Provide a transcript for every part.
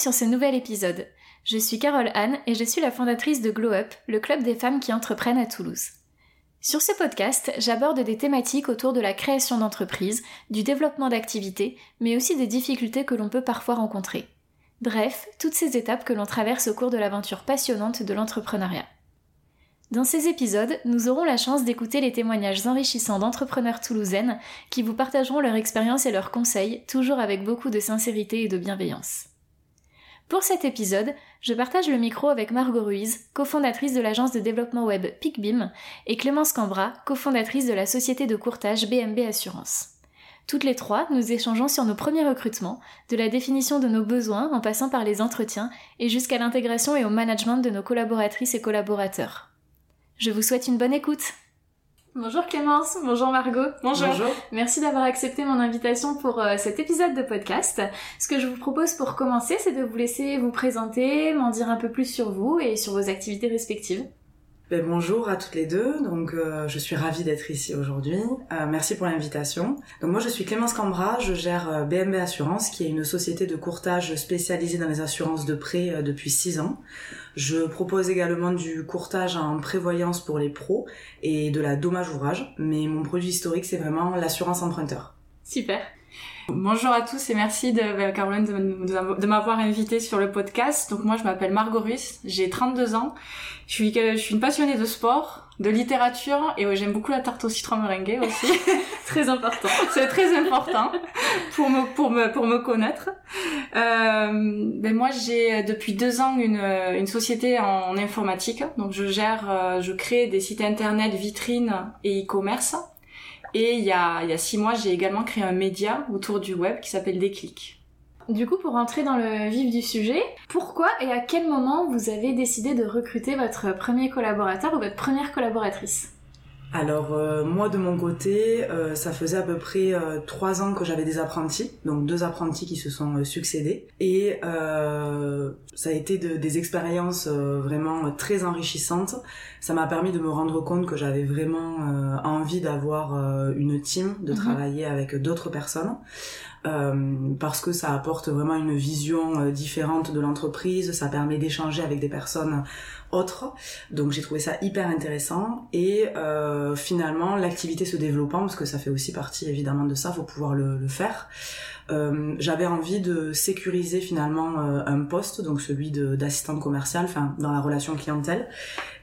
sur ce nouvel épisode. Je suis Carole Anne et je suis la fondatrice de Glow Up, le club des femmes qui entreprennent à Toulouse. Sur ce podcast, j'aborde des thématiques autour de la création d'entreprises, du développement d'activités, mais aussi des difficultés que l'on peut parfois rencontrer. Bref, toutes ces étapes que l'on traverse au cours de l'aventure passionnante de l'entrepreneuriat. Dans ces épisodes, nous aurons la chance d'écouter les témoignages enrichissants d'entrepreneurs toulousaines qui vous partageront leur expérience et leurs conseils, toujours avec beaucoup de sincérité et de bienveillance. Pour cet épisode, je partage le micro avec Margot Ruiz, cofondatrice de l'agence de développement web PicBeam, et Clémence Cambra, cofondatrice de la société de courtage BMB Assurance. Toutes les trois, nous échangeons sur nos premiers recrutements, de la définition de nos besoins en passant par les entretiens et jusqu'à l'intégration et au management de nos collaboratrices et collaborateurs. Je vous souhaite une bonne écoute. Bonjour Clémence, bonjour Margot. Bonjour. Merci d'avoir accepté mon invitation pour euh, cet épisode de podcast. Ce que je vous propose pour commencer, c'est de vous laisser vous présenter, m'en dire un peu plus sur vous et sur vos activités respectives. Ben, bonjour à toutes les deux, donc euh, je suis ravie d'être ici aujourd'hui. Euh, merci pour l'invitation. Donc moi je suis Clémence Cambra, je gère BMB Assurance qui est une société de courtage spécialisée dans les assurances de prêt depuis 6 ans. Je propose également du courtage en prévoyance pour les pros et de la dommage ouvrage, mais mon produit historique c'est vraiment l'assurance emprunteur. Super. Bonjour à tous et merci de, Caroline de, m'avoir invité sur le podcast. Donc moi je m'appelle Margot Ruiz, j'ai 32 ans, je suis, je suis une passionnée de sport, de littérature et j'aime beaucoup la tarte au citron meringuée aussi. très important. C'est très important pour me pour me pour me connaître. Euh, ben moi j'ai depuis deux ans une une société en informatique, donc je gère, euh, je crée des sites internet, vitrines et e-commerce. Et il y a, six mois, j'ai également créé un média autour du web qui s'appelle Déclic. Du coup, pour entrer dans le vif du sujet, pourquoi et à quel moment vous avez décidé de recruter votre premier collaborateur ou votre première collaboratrice? Alors euh, moi de mon côté, euh, ça faisait à peu près euh, trois ans que j'avais des apprentis, donc deux apprentis qui se sont succédés, et ça a été des expériences vraiment très enrichissantes. Ça m'a permis de me rendre compte que j'avais vraiment envie d'avoir une team, de mhm. travailler avec d'autres personnes. parce que ça apporte vraiment une vision différente de l'entreprise, ça permet d'échanger avec des personnes Donc j'ai trouvé ça hyper intéressant et euh, finalement l'activité se développant parce que ça fait aussi partie évidemment de ça, faut pouvoir le faire. Euh, j'avais envie de sécuriser finalement euh, un poste, donc celui d'assistante commerciale, enfin dans la relation clientèle.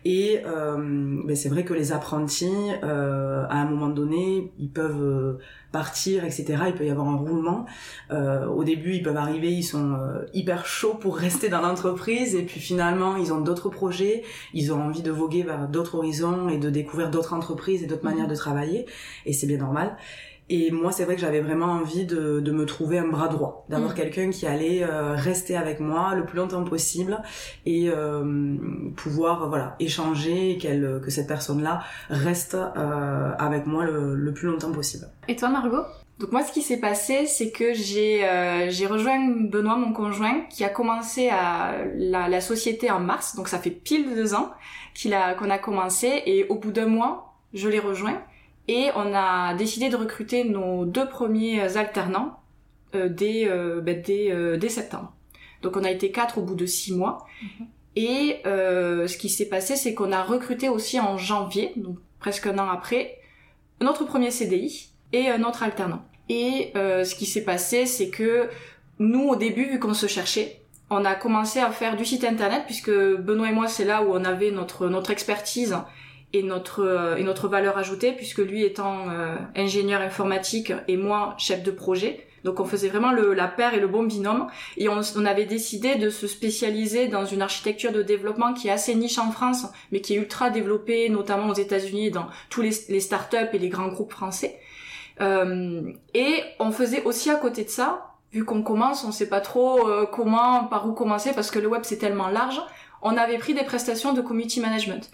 Et euh, ben c'est vrai que les apprentis, à un moment donné, ils peuvent partir, etc. Il peut y avoir un roulement. au début, ils peuvent arriver, ils sont hyper chauds pour rester dans l'entreprise, et puis finalement, ils ont d'autres projets, ils ont envie de voguer vers d'autres horizons et de découvrir d'autres entreprises et d'autres mmh. manières de travailler, et c'est bien normal. Et moi, c'est vrai que j'avais vraiment envie de, de, me trouver un bras droit, d'avoir mm. quelqu'un qui allait euh, rester avec moi le plus longtemps possible et euh, pouvoir voilà échanger et qu'elle que cette personne-là reste euh, avec moi le, le, plus longtemps possible. Et toi, Margot? Donc moi, ce qui s'est passé, c'est que j'ai euh, j'ai rejoint Benoît, mon conjoint, qui a commencé à la, la société en mars, donc ça fait pile deux ans qu'il a qu'on a commencé, et au bout d'un mois, je l'ai rejoint. Et on a décidé de recruter nos deux premiers alternants euh, dès, euh, ben, dès, euh, dès, septembre. Donc on a été quatre au bout de six mois. Mhm. Et euh, ce qui s'est passé, c'est qu'on a recruté aussi en janvier, donc presque un an après, notre premier CDI et un autre alternant. Et euh, ce qui s'est passé, c'est que nous, au début, vu qu'on se cherchait, on a commencé à faire du site internet, puisque Benoît et moi, c'est là où on avait notre, notre expertise et notre euh, et notre valeur ajoutée puisque lui étant euh, ingénieur informatique et moi chef de projet. Donc on faisait vraiment le, la paire et le bon binôme. Et on, on, avait décidé de se spécialiser dans une architecture de développement qui est assez niche en France mais qui est ultra développée notamment aux États-Unis dans tous les, les startups et les grands groupes français. Euh, et on faisait aussi à côté de ça vu qu'on commence on sait pas trop euh, comment par où commencer parce que le web c'est tellement large on avait pris des prestations de community management.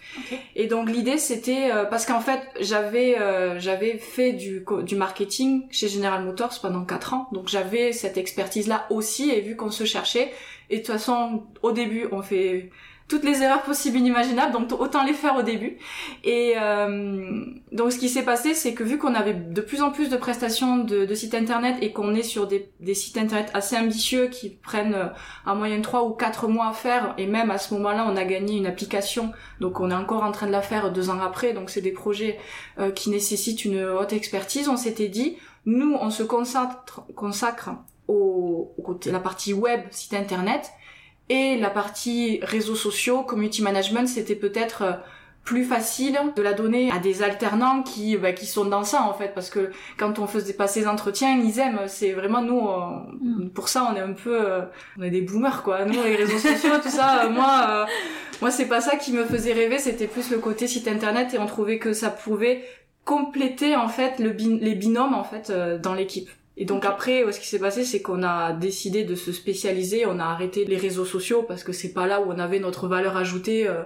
Et donc l'idée c'était euh, parce qu'en fait j'avais euh, j'avais fait du du marketing chez General Motors pendant quatre ans, donc j'avais cette expertise là aussi. Et vu qu'on se cherchait et de toute façon au début on fait toutes les erreurs possibles inimaginables, donc autant les faire au début. Et euh, donc ce qui s'est passé, c'est que vu qu'on avait de plus en plus de prestations de, sites internet et qu'on est sur des, sites internet assez ambitieux qui prennent euh, en moyenne 3 ou 4 mois à faire, et même à ce moment-là, on a gagné une application, donc on est encore en train de la faire deux ans après, donc c'est des projets euh, qui nécessitent une haute expertise, on s'était dit, nous, on se consacre, consacre au, au la partie web, site internet, et la partie réseaux sociaux, community management, c'était peut-être euh, plus facile de la donner à des alternants qui bah, qui sont dans ça en fait. Parce que quand on faisait passer ces entretiens ils aiment. C'est vraiment nous mm. pour ça on est un peu euh, on est des boomers quoi. Nous les réseaux sociaux tout ça euh, moi moi c'est pas ça qui me faisait rêver. C'était plus le côté site internet et on trouvait que ça pouvait compléter en fait le les binômes en fait dans l'équipe et donc après, ce qui s'est passé, c'est qu'on a décidé de se spécialiser, on a arrêté les réseaux sociaux parce que c'est pas là où on avait notre valeur ajoutée euh,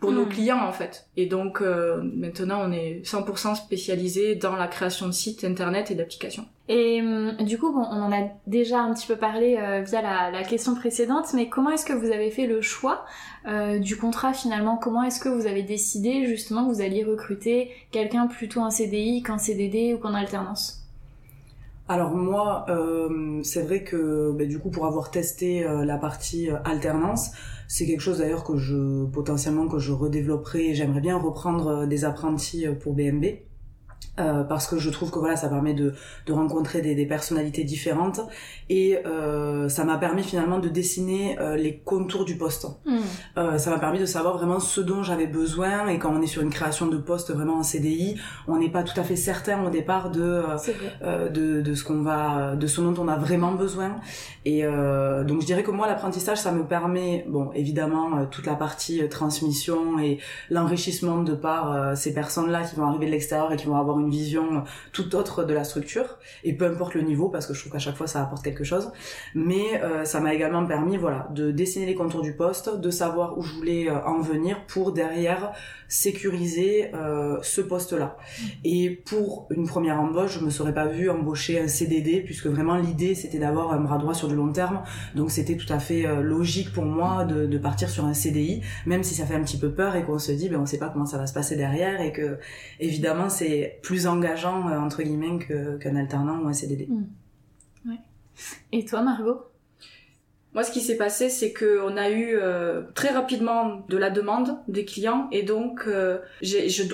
pour nos hmm. clients en fait. Et donc euh, maintenant, on est 100% spécialisé dans la création de sites internet et d'applications. Et hum, du coup, bon, on en a déjà un petit peu parlé euh, via la, la, question précédente, mais comment est-ce que vous avez fait le choix du contrat finalement? Comment est-ce que vous avez décidé justement que vous alliez recruter quelqu'un plutôt en CDI qu'en CDD ou qu'en alternance? Alors moi, euh, c'est vrai que bah, du coup pour avoir testé euh, la partie euh, alternance, c'est quelque chose d'ailleurs que je potentiellement que je redévelopperai. J'aimerais bien reprendre des apprentis pour BMB. Euh, parce que je trouve que voilà ça permet de, de rencontrer des, des, personnalités différentes. Et euh, ça m'a permis finalement de dessiner euh, les contours du poste. Euh, ça m'a permis de savoir vraiment ce dont j'avais besoin. Et quand on est sur une création de poste vraiment en CDI, on n'est pas tout à fait certain au départ de euh, de, de, ce qu'on va de ce dont on a vraiment besoin. Et donc je dirais que moi l'apprentissage ça me permet bon évidemment toute la partie transmission et l'enrichissement de par ces personnes là qui vont arriver de l'extérieur et qui vont avoir une vision tout autre de la structure et peu importe le niveau parce que je trouve qu'à chaque fois ça apporte quelque chose. Mais euh, ça m'a également permis voilà de dessiner les contours du poste de savoir où je voulais euh, en venir pour derrière sécuriser euh, ce poste là et pour une première embauche je me serais pas vue embaucher un CDD puisque vraiment l'idée c'était d'avoir un bras droit sur du long terme donc c'était tout à fait logique pour moi de, partir sur un CDI même si ça fait un petit peu peur et qu'on se dit ben on sait pas comment ça va se passer derrière et que évidemment c'est plus engageant euh, entre guillemets qu'un alternant ou un CDD. Hmm. Et toi Margot? Moi, ce qui s'est passé, c'est que on a eu euh, très rapidement de la demande des clients et donc euh,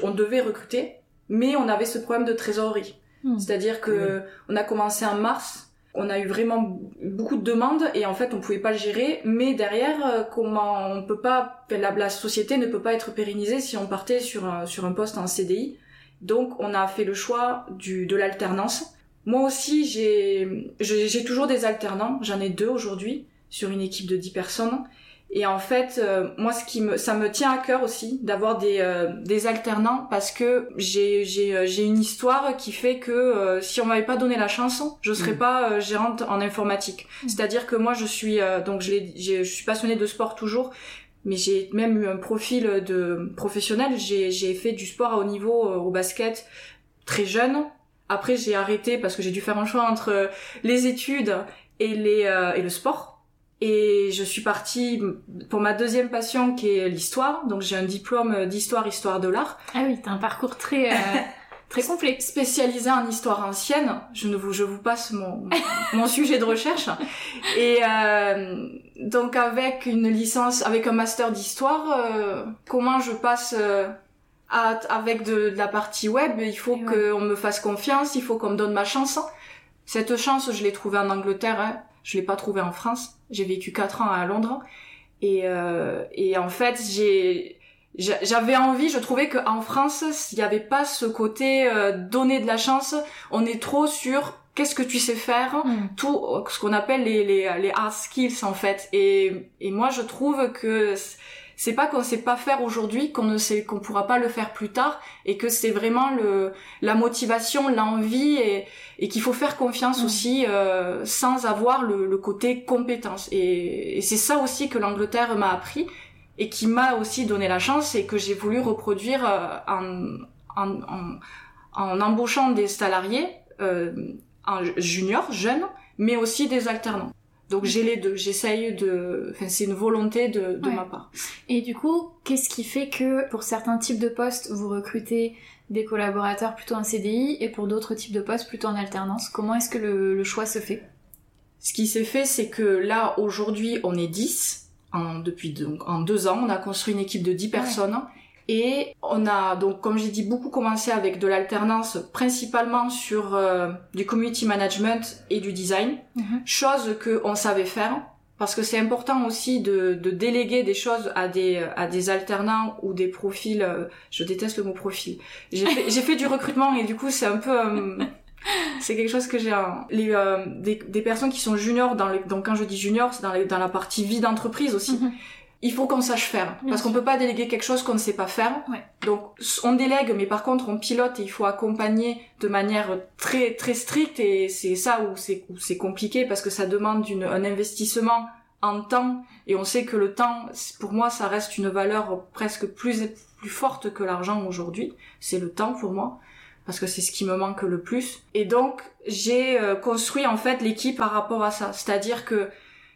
on devait recruter, mais on avait ce problème de trésorerie. Hmm. C'est-à-dire que on a commencé en mars, on a eu vraiment beaucoup de demandes et en fait on pouvait pas le gérer. Mais derrière, comment on peut pas, la, la, société ne peut pas être pérennisée si on partait sur un, sur un poste en CDI. Donc on a fait le choix du, de l'alternance. Moi aussi, j'ai, j'ai toujours des alternants. J'en ai deux aujourd'hui sur une équipe de 10 personnes. Et en fait, euh, moi, ce qui me, ça me tient à cœur aussi d'avoir des, euh, des alternants parce que j'ai, j'ai, euh, j'ai une histoire qui fait que si on m'avait pas donné la chance, je serais mm. pas gérante en informatique. Mm. C'est-à-dire que moi, je suis donc je, je suis passionnée de sport toujours, mais j'ai même eu un profil de professionnel. J'ai, j'ai fait du sport à haut niveau euh, au basket très jeune. Après, j'ai arrêté parce que j'ai dû faire un choix entre les études et les euh, et le sport. Et je suis partie pour ma deuxième passion qui est l'histoire. Donc j'ai un diplôme d'histoire, histoire de l'art. Ah oui, t'as un parcours très euh, très complet. Spécialisé en histoire ancienne. Je ne vous je vous passe mon mon sujet de recherche. Et euh, donc avec une licence, avec un master d'histoire, euh, comment je passe euh, à, avec de, la partie web? Il faut qu'on me fasse confiance, il faut qu'on me donne ma chance. Cette chance, je l'ai trouvée en Angleterre, hein. Je l'ai pas trouvée en France. J'ai vécu quatre ans à Londres et, euh, et en fait j'ai j'avais envie, je trouvais qu'en France, il n'y avait pas ce côté euh, donner de la chance. On est trop sur qu'est-ce que tu sais faire, hmm. tout ce qu'on appelle les, les, les hard skills en fait. Et, et moi je trouve que c'est pas qu'on sait pas faire aujourd'hui qu'on ne sait qu'on pourra pas le faire plus tard et que c'est vraiment le la motivation l'envie et, et qu'il faut faire confiance hmm. aussi euh, sans avoir le, le, côté compétence et, et c'est ça aussi que l'Angleterre m'a appris et qui m'a aussi donné la chance et que j'ai voulu reproduire euh, en, en, en, en, embauchant des salariés euh, un junior, jeune, mais aussi des alternants. Donc j'ai les deux. J'essaye de. Enfin, c'est une volonté de, de ma part. Et du coup, qu'est-ce qui fait que pour certains types de postes, vous recrutez des collaborateurs plutôt en CDI et pour d'autres types de postes plutôt en alternance? Comment est-ce que le, le, choix se fait? Ce qui s'est fait, c'est que là, aujourd'hui, on est 10. En, depuis donc, en deux ans, on a construit une équipe de 10 personnes. Et on a donc, comme j'ai dit, beaucoup commencé avec de l'alternance, principalement sur euh, du community management et du design, mm -hmm. chose que on savait faire, parce que c'est important aussi de, de, déléguer des choses à des à des alternants ou des profils. Euh, je déteste le mot profil. J'ai fait, fait du recrutement et du coup c'est un peu euh, c'est quelque chose que j'ai les euh, des, des personnes qui sont juniors dans les donc quand je dis junior c'est dans les, dans la partie vie d'entreprise aussi. Mm -hmm il faut qu'on sache faire. Parce qu'on peut pas déléguer quelque chose qu'on ne sait pas faire. Ouais. Donc on délègue mais par contre on pilote et il faut accompagner de manière très très stricte et c'est ça où c'est où c'est compliqué parce que ça demande une, un investissement en temps et on sait que le temps pour moi ça reste une valeur presque plus plus forte que l'argent aujourd'hui, c'est le temps pour moi parce que c'est ce qui me manque le plus. Et donc j'ai euh, construit en fait l'équipe par rapport à ça, c'est-à-dire que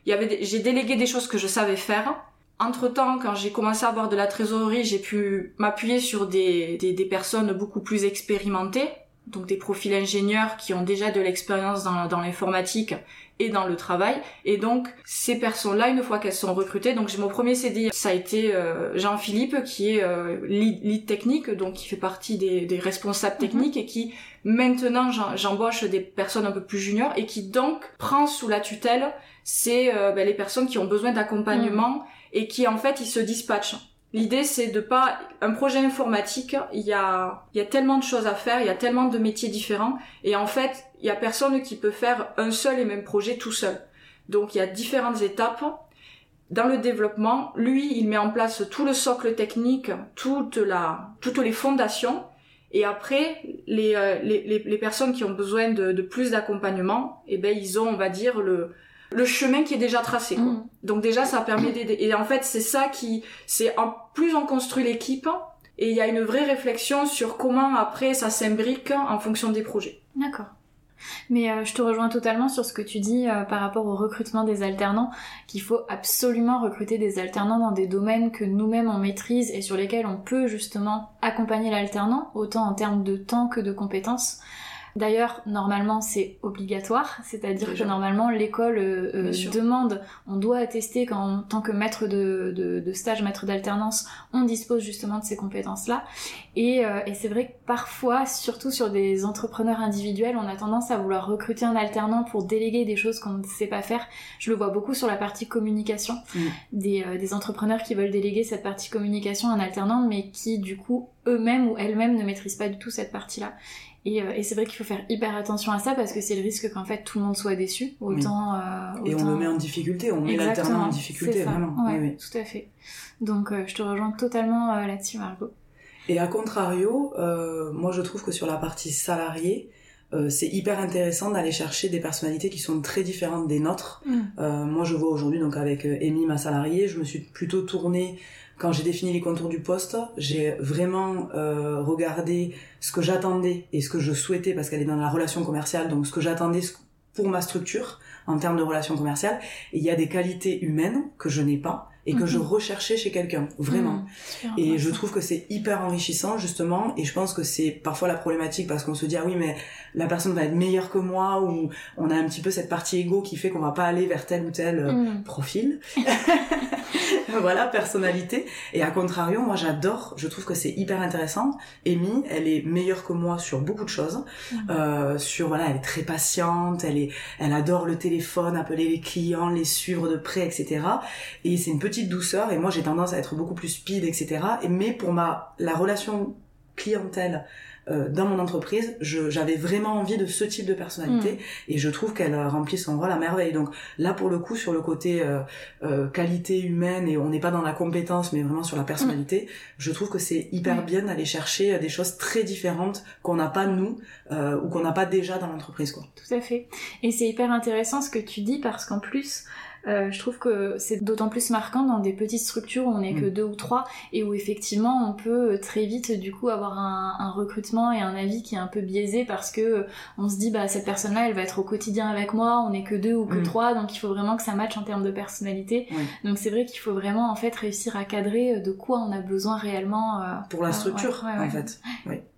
il y avait j'ai délégué des choses que je savais faire entre-temps, quand j'ai commencé à avoir de la trésorerie, j'ai pu m'appuyer sur des, des, des, personnes beaucoup plus expérimentées, donc des profils ingénieurs qui ont déjà de l'expérience dans, dans l'informatique et dans le travail. Et donc, ces personnes-là, une fois qu'elles sont recrutées, donc j'ai mon premier CDI, ça a été euh, Jean-Philippe, qui est euh, lead, lead, technique, donc qui fait partie des, des responsables techniques mm -hmm. et qui, maintenant, j'embauche des personnes un peu plus juniors et qui donc prend sous la tutelle c'est euh, ben, les personnes qui ont besoin d'accompagnement mm et qui en fait ils se dispatchent. L'idée c'est de pas un projet informatique, il y a il y a tellement de choses à faire, il y a tellement de métiers différents et en fait, il y a personne qui peut faire un seul et même projet tout seul. Donc il y a différentes étapes dans le développement, lui, il met en place tout le socle technique, toute la toutes les fondations et après, les, euh, les, les, personnes qui ont besoin de, de plus d'accompagnement, eh ben, ils ont, on va dire, le, le chemin qui est déjà tracé. Quoi. Mmh. Donc déjà, ça permet d'aider. Et en fait, c'est ça qui, c'est en plus on construit l'équipe et il y a une vraie réflexion sur comment après ça s'imbrique en fonction des projets. D'accord. Mais euh, je te rejoins totalement sur ce que tu dis euh, par rapport au recrutement des alternants, qu'il faut absolument recruter des alternants dans des domaines que nous-mêmes on maîtrise et sur lesquels on peut justement accompagner l'alternant, autant en termes de temps que de compétences. D'ailleurs, normalement, c'est obligatoire, c'est-à-dire que normalement, l'école euh, euh demande, on doit attester qu'en tant que maître de, de, de stage, maître d'alternance, on dispose justement de ces compétences-là. Et, euh, et c'est vrai que parfois, surtout sur des entrepreneurs individuels, on a tendance à vouloir recruter un alternant pour déléguer des choses qu'on ne sait pas faire. Je le vois beaucoup sur la partie communication, mmh. des, euh, des entrepreneurs qui veulent déléguer cette partie communication à un alternant, mais qui du coup eux-mêmes ou elles-mêmes ne maîtrisent pas du tout cette partie-là. Et, euh, et c'est vrai qu'il faut faire hyper attention à ça parce que c'est le risque qu'en fait tout le monde soit déçu. Autant, oui. euh, autant... Et on le met en difficulté, on met l'alternant en difficulté, vraiment. Ouais, oui, oui. Tout à fait. Donc euh, je te rejoins totalement là-dessus, Margot. Et à contrario, moi je trouve que sur la partie salariée, c'est hyper intéressant d'aller chercher des personnalités qui sont très différentes des nôtres. Mm. Moi, je vois aujourd'hui, donc avec Amy, ma salariée, je me suis plutôt tournée quand j'ai défini les contours du poste, j'ai vraiment euh, regardé ce que j'attendais et ce que je souhaitais parce qu'elle est dans la relation commerciale, donc ce que j'attendais pour ma structure en termes de relation commerciale. Et il y a des qualités humaines que je n'ai pas et que mmh. je recherchais chez quelqu'un, vraiment. Mmh, et je trouve que c'est hyper enrichissant, justement, et je pense que c'est parfois la problématique parce qu'on se dit, ah oui, mais la personne va être meilleure que moi, ou on a un petit peu cette partie égo qui fait qu'on va pas aller vers tel ou tel mmh. profil. voilà, personnalité. Et à contrario, moi j'adore, je trouve que c'est hyper intéressant. Amy, elle est meilleure que moi sur beaucoup de choses. Euh, sur, voilà, elle est très patiente, elle est, elle adore le téléphone, appeler les clients, les suivre de près, etc. Et c'est une petite douceur et moi j'ai tendance à être beaucoup plus speed etc et mais pour ma la relation clientèle euh, dans mon entreprise j'avais vraiment envie de ce type de personnalité mmh. et je trouve qu'elle remplit son rôle à merveille donc là pour le coup sur le côté euh, euh, qualité humaine et on n'est pas dans la compétence mais vraiment sur la personnalité mmh. je trouve que c'est hyper mmh. bien d'aller chercher des choses très différentes qu'on n'a pas nous ou qu'on n'a pas déjà dans l'entreprise quoi tout à fait et c'est hyper intéressant ce que tu dis parce qu'en plus Euh, je trouve que c'est d'autant plus marquant dans des petites structures où on n'est que Mm. deux ou trois et où effectivement on peut très vite du coup avoir un, un recrutement et un avis qui est un peu biaisé parce que euh, on se dit bah cette personne-là elle va être au quotidien avec moi, on n'est que deux ou que Mm. trois donc il faut vraiment que ça matche en termes de personnalité. Oui. Donc c'est vrai qu'il faut vraiment en fait réussir à cadrer euh, de quoi on a besoin réellement. euh, Pour la structure, ouais, ouais, ouais. en fait.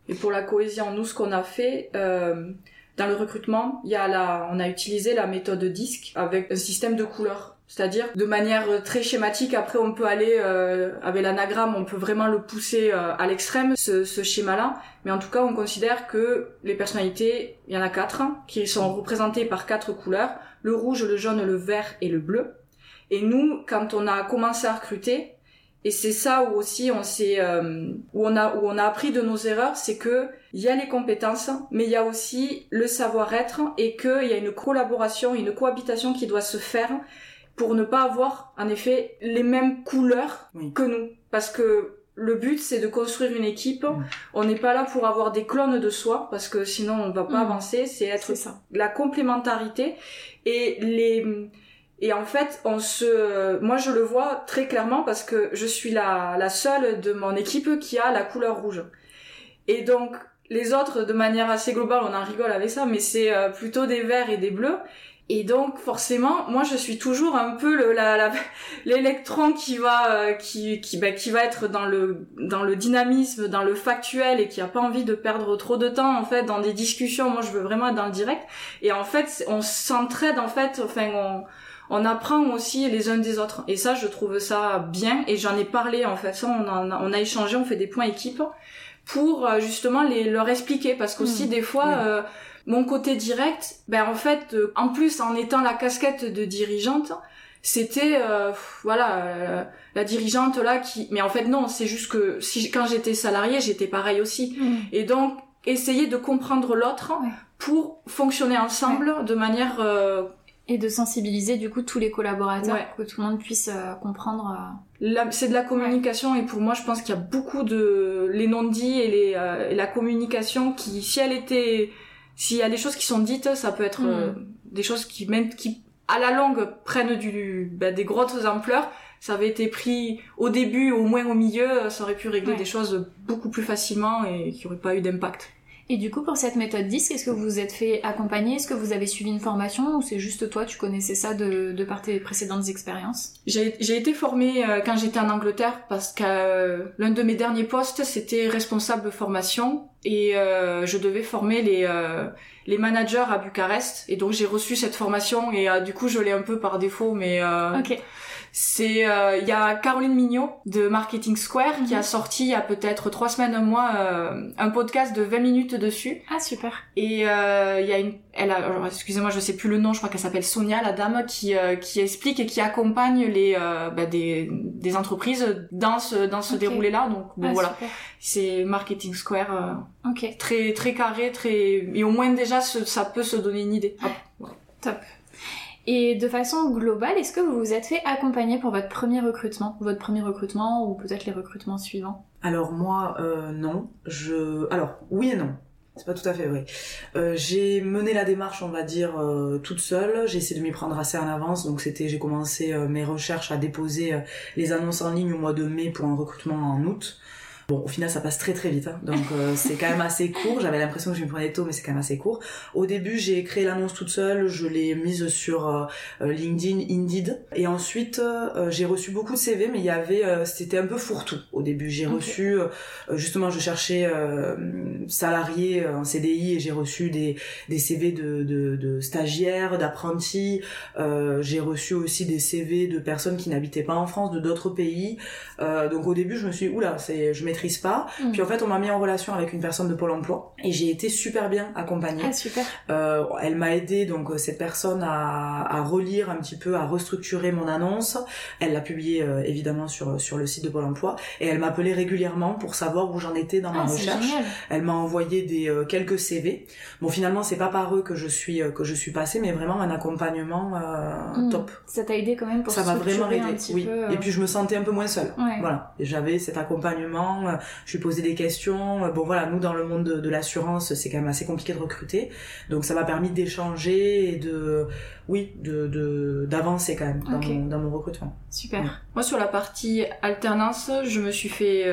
Et pour la cohésion, nous, ce qu'on a fait euh, dans le recrutement, il y a la, on a utilisé la méthode DISC avec un système de couleurs. C'est-à-dire, de manière très schématique, après on peut aller, euh, avec l'anagramme, on peut vraiment le pousser euh, à l'extrême, ce, ce schéma-là. Mais en tout cas, on considère que les personnalités, il y en a quatre, hein, qui sont représentées par quatre couleurs. Le rouge, le jaune, le vert et le bleu. Et nous, quand on a commencé à recruter, et c'est ça où aussi on s'est, euh, où on a, où on a appris de nos erreurs, c'est que il y a les compétences, mais il y a aussi le savoir-être et qu'il y a une collaboration, une cohabitation qui doit se faire pour ne pas avoir, en effet, les mêmes couleurs Oui. que nous. Parce que le but, c'est de construire une équipe. On n'est pas là pour avoir des clones de soi, parce que sinon on va pas Mm. avancer. C'est être ça. la complémentarité et les et en fait on se moi je le vois très clairement parce que je suis la la seule de mon équipe qui a la couleur rouge. Et donc les autres de manière assez globale on en rigole avec ça mais c'est euh, plutôt des verts et des bleus. Et donc forcément moi je suis toujours un peu le la l'électron qui va euh, qui qui bah, qui va être dans le dans le dynamisme dans le factuel et qui a pas envie de perdre trop de temps en fait dans des discussions. Moi je veux vraiment être dans le direct. Et en fait on s'entraide en fait enfin on on apprend aussi les uns des autres. Et ça je trouve ça bien. Et j'en ai parlé en fait. Ça on en a, on a échangé on fait des points équipe pour euh, justement les leur expliquer. Parce qu'aussi Mhm. des fois euh, mon côté direct ben en fait euh, en plus en étant la casquette de dirigeante c'était euh, voilà euh, la dirigeante là qui mais en fait non c'est juste que si quand j'étais salariée j'étais pareil aussi. Et donc essayer de comprendre l'autre Ouais. pour fonctionner ensemble de manière euh, Et de sensibiliser du coup tous les collaborateurs Ouais. pour que tout le monde puisse euh, comprendre. euh, c'est de la communication et pour moi je pense qu'il y a beaucoup de les non-dits et, les, euh, et la communication qui si elle était s'il y a des choses qui sont dites ça peut être Mm. des choses qui même qui à la longue prennent du bah, des grosses ampleurs ça avait été pris au début au moins au milieu ça aurait pu régler Ouais. des choses beaucoup plus facilement et qui auraient pas eu d'impact Et du coup, pour cette méthode 10, est-ce que vous vous êtes fait accompagner? Est-ce que vous avez suivi une formation ou c'est juste toi, tu connaissais ça de, de par tes précédentes expériences? J'ai j'ai été formée euh, quand j'étais en Angleterre parce que euh, l'un de mes derniers postes c'était responsable formation et euh, je devais former les euh, les managers à Bucarest et donc j'ai reçu cette formation et euh, du coup je l'ai un peu par défaut mais euh, Ok. C'est euh, il y a Caroline Mignot de Marketing Square qui Mhm. a sorti il y a peut-être trois semaines un mois euh, un podcast de 20 minutes dessus Ah, super. et euh, il y a une, elle a, excusez-moi, je sais plus le nom, je crois qu'elle s'appelle Sonia, la dame, qui euh, qui explique et qui accompagne les euh, bah, des des entreprises dans ce dans ce Ok. déroulé-là. Donc bon Ah, voilà, c'est Marketing Square, Ok, très très carré, très et au moins déjà ce- ça peut se donner une idée. Ah, top. Et de façon globale, est-ce que vous vous êtes fait accompagner pour votre premier recrutement Votre premier recrutement ou peut-être les recrutements suivants? Alors moi, euh, non. Je, alors oui et non. C'est pas tout à fait vrai. Euh, j'ai mené la démarche, on va dire, euh, toute seule. J'ai essayé de m'y prendre assez en avance. Donc c'était, j'ai commencé mes recherches à déposer les annonces en ligne au mois de mai pour un recrutement en août. Bon, au final, ça passe très très vite, hein. donc euh, c'est quand même assez court. J'avais l'impression que je me prenais tôt, mais c'est quand même assez court. Au début, j'ai créé l'annonce toute seule, je l'ai mise sur euh, euh, LinkedIn, Indeed, et ensuite euh, j'ai reçu beaucoup de CV, mais il y avait, euh, c'était un peu fourre-tout. Au début, j'ai Ok. reçu, euh, justement, je cherchais euh, salariés en CDI et j'ai reçu des des CV de de, de stagiaires, d'apprentis. Euh, j'ai reçu aussi des CV de personnes qui n'habitaient pas en France, de d'autres pays. Euh, donc au début, je me suis dit, oula, c'est, je maîtrise pas. Mm. Puis en fait, on m'a mis en relation avec une personne de Pôle Emploi et j'ai été super bien accompagnée. Ah, super. Euh, elle m'a aidé donc euh, cette personne à, à relire un petit peu, à restructurer mon annonce. Elle l'a publiée euh, évidemment sur sur le site de Pôle Emploi et elle m'appelait régulièrement pour savoir où j'en étais dans ma Ah, recherche. génial. Elle m'a envoyé des euh, quelques CV. Bon, finalement, c'est pas par eux que je suis que je suis passée, mais vraiment un accompagnement Mm. top. Ça t'a aidé quand même pour Ça m'a vraiment aidé. Oui. peu. Et puis je me sentais un peu moins seule. Ouais. Voilà. Et j'avais cet accompagnement. Euh, je lui posais des questions. Bon voilà, nous dans le monde de, l'assurance, c'est quand même assez compliqué de recruter, donc ça m'a permis d'échanger et de, oui, de d'avancer quand même dans, mon, dans, mon, recrutement. Super. Moi sur la partie alternance, je me suis fait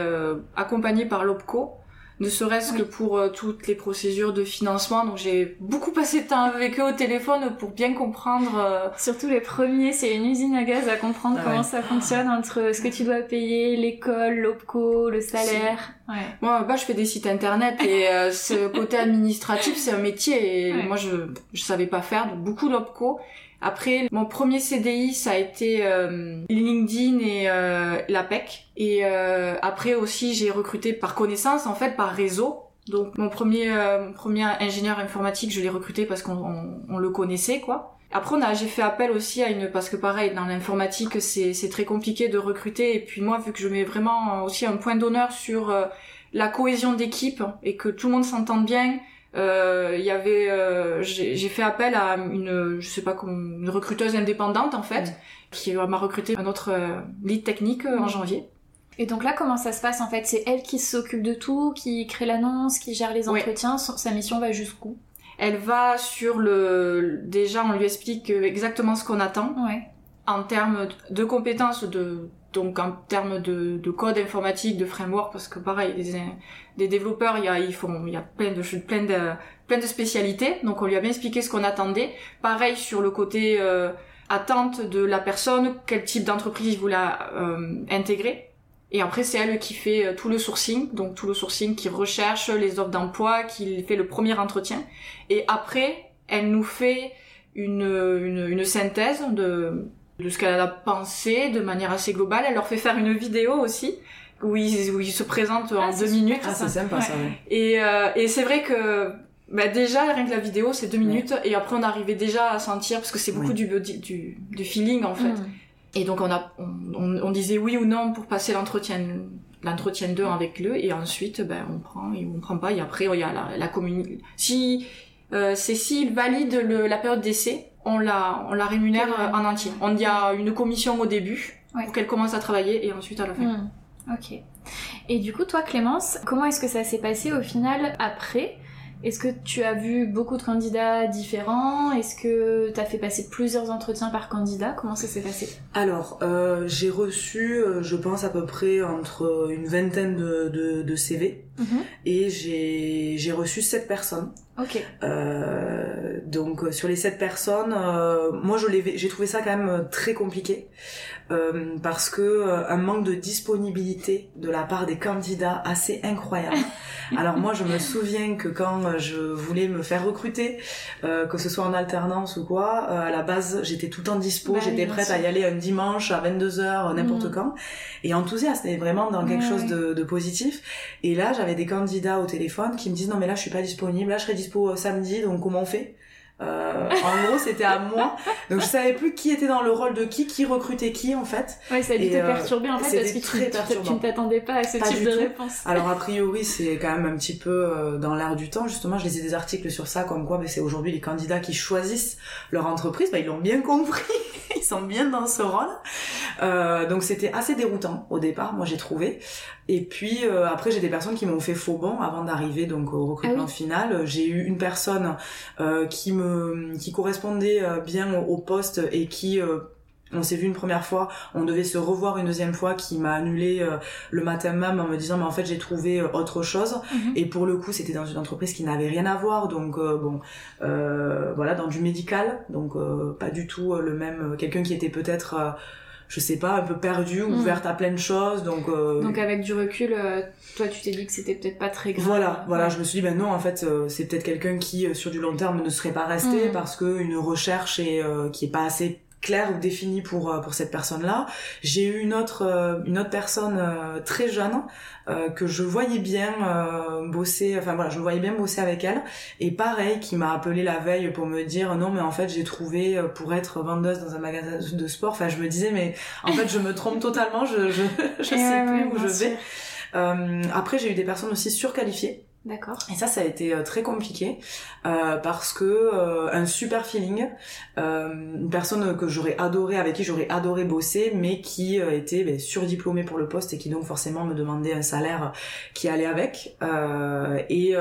accompagner par l'OPCO ne serait-ce que pour euh, toutes les procédures de financement. Donc j'ai beaucoup passé de temps avec eux au téléphone pour bien comprendre. Euh, Surtout les premiers, c'est une usine à gaz à comprendre ah comment ça fonctionne entre ce que tu dois payer, l'école, l'OPCO, le salaire. Ouais. Moi, bah, je fais des sites internet et euh, ce côté administratif, c'est un métier et moi je je savais pas faire donc beaucoup l'OPCO. Après, mon premier CDI, ça a été euh, LinkedIn et euh, l'APEC. Et euh, après aussi, j'ai recruté par connaissance, en fait, par réseau. Donc mon premier, euh, mon premier ingénieur informatique, je l'ai recruté parce qu'on on, le connaissait, quoi. Après, on a, j'ai fait appel aussi à une, parce que pareil, dans l'informatique, c'est, c'est très compliqué de recruter. Et puis moi, vu que je mets vraiment aussi un point d'honneur sur la cohésion d'équipe et que tout le monde s'entende bien, euh, il y avait euh, j'ai fait appel à une je sais pas comme une recruteuse indépendante en fait qui m'a recruté un autre euh, lead technique en janvier. Et donc là comment ça se passe en fait? C'est elle qui s'occupe de tout qui crée l'annonce qui gère les entretiens? Sa mission va jusqu'où? Elle va sur le déjà on lui explique exactement ce qu'on attend ouais. en termes de compétences de donc en termes de, de, code informatique, de framework, parce que pareil, des, des développeurs, il y a, ils font, il y a plein de plein de plein de spécialités. Donc on lui a bien expliqué ce qu'on attendait. Pareil sur le côté euh, attente de la personne, quel type d'entreprise il voulait euh, intégrer. Et après c'est elle qui fait euh, tout le sourcing, donc tout le sourcing qui recherche les offres d'emploi, qui fait le premier entretien. Et après elle nous fait une, une, une synthèse de de ce qu'elle a pensé de manière assez globale. Elle leur fait faire une vidéo aussi où ils, où ils se présentent en ah, deux minutes. Ah, c'est sympa ça. Et, euh, et c'est vrai que bah déjà rien que la vidéo c'est deux minutes et après on arrivait déjà à sentir parce que c'est beaucoup du, du, du feeling en fait. Mm. Et donc on a on, on, disait oui ou non pour passer l'entretien l'entretien 2 avec le et ensuite ben on prend et on prend pas et après il y a la, la commune si euh, Cécile valide le, la période d'essai on la, on la rémunère en entier. On y a une commission au début pour qu'elle commence à travailler et ensuite à la fin. Hmm. Ok. Et du coup, toi, Clémence, comment est-ce que ça s'est passé au final après est-ce que tu as vu beaucoup de candidats différents? Est-ce que tu as fait passer plusieurs entretiens par candidat? Comment ça s'est passé? Alors, euh, j'ai reçu, euh, je pense, à peu près entre une vingtaine de, de, CV. Mhm. Et j'ai reçu sept personnes. Ok. Euh, donc sur les sept personnes, euh, moi je j'ai trouvé ça quand même très compliqué euh, parce que euh, un manque de disponibilité de la part des candidats assez incroyable. Alors moi je me souviens que quand je voulais me faire recruter, euh, que ce soit en alternance ou quoi, à la base j'étais tout le temps dispo, bah j'étais prête à y aller un dimanche à 22h n'importe mm. quand et enthousiaste et vraiment dans quelque chose de, de, positif. Et là j'avais des candidats au téléphone qui me disent non mais là je suis pas disponible, là je serai dispo samedi donc comment on fait? Euh, en gros, c'était à moi. Donc je savais plus qui était dans le rôle de qui, qui recrutait qui en fait. Ouais, ça a dû te euh, perturber en fait parce que tu, tu ne t'attendais pas à ce type de réponse. Alors a priori, c'est quand même un petit peu euh, dans l'air du temps. Justement, je lisais des articles sur ça comme quoi mais c'est aujourd'hui les candidats qui choisissent leur entreprise, bah, ils l'ont bien compris. Sont bien dans ce rôle. Euh, donc c'était assez déroutant au départ, moi j'ai trouvé. Et puis euh, après j'ai des personnes qui m'ont fait faux bon avant d'arriver donc au recrutement ah final. J'ai eu une personne euh, qui me qui correspondait bien au, poste et qui on s'est vu une première fois, on devait se revoir une deuxième fois, qui m'a annulé le matin même en me disant mais en fait j'ai trouvé autre chose. Mhm. Et pour le coup c'était dans une entreprise qui n'avait rien à voir, donc bon voilà dans du médical, donc pas du tout le même quelqu'un qui était peut-être je sais pas, un peu perdue, mm. ouverte à plein de choses. Donc, euh... donc avec du recul, euh, toi tu t'es dit que c'était peut-être pas très grave. Voilà, voilà, je me suis dit ben non, en fait, euh, c'est peut-être quelqu'un qui euh, sur du long terme ne serait pas resté mm. parce que une recherche est qui est pas assez claire ou définie pour pour cette personne-là. J'ai eu une autre une autre personne très jeune euh, que je voyais bien euh, bosser, enfin voilà, je voyais bien bosser avec elle. Et pareil, qui m'a appelé la veille pour me dire non mais en fait j'ai trouvé euh, pour être vendeuse dans un magasin de sport. Enfin je me disais mais en fait je me trompe totalement, je je, je sais plus où je vais. Euh, après, j'ai eu des personnes aussi surqualifiées. D'accord. Et ça, ça a été euh, très compliqué euh, parce que euh, un super feeling, euh, une personne que j'aurais adoré, avec qui j'aurais adoré bosser, mais qui euh, était ben, surdiplômée pour le poste et qui donc forcément me demandait un salaire qui allait avec. Euh, et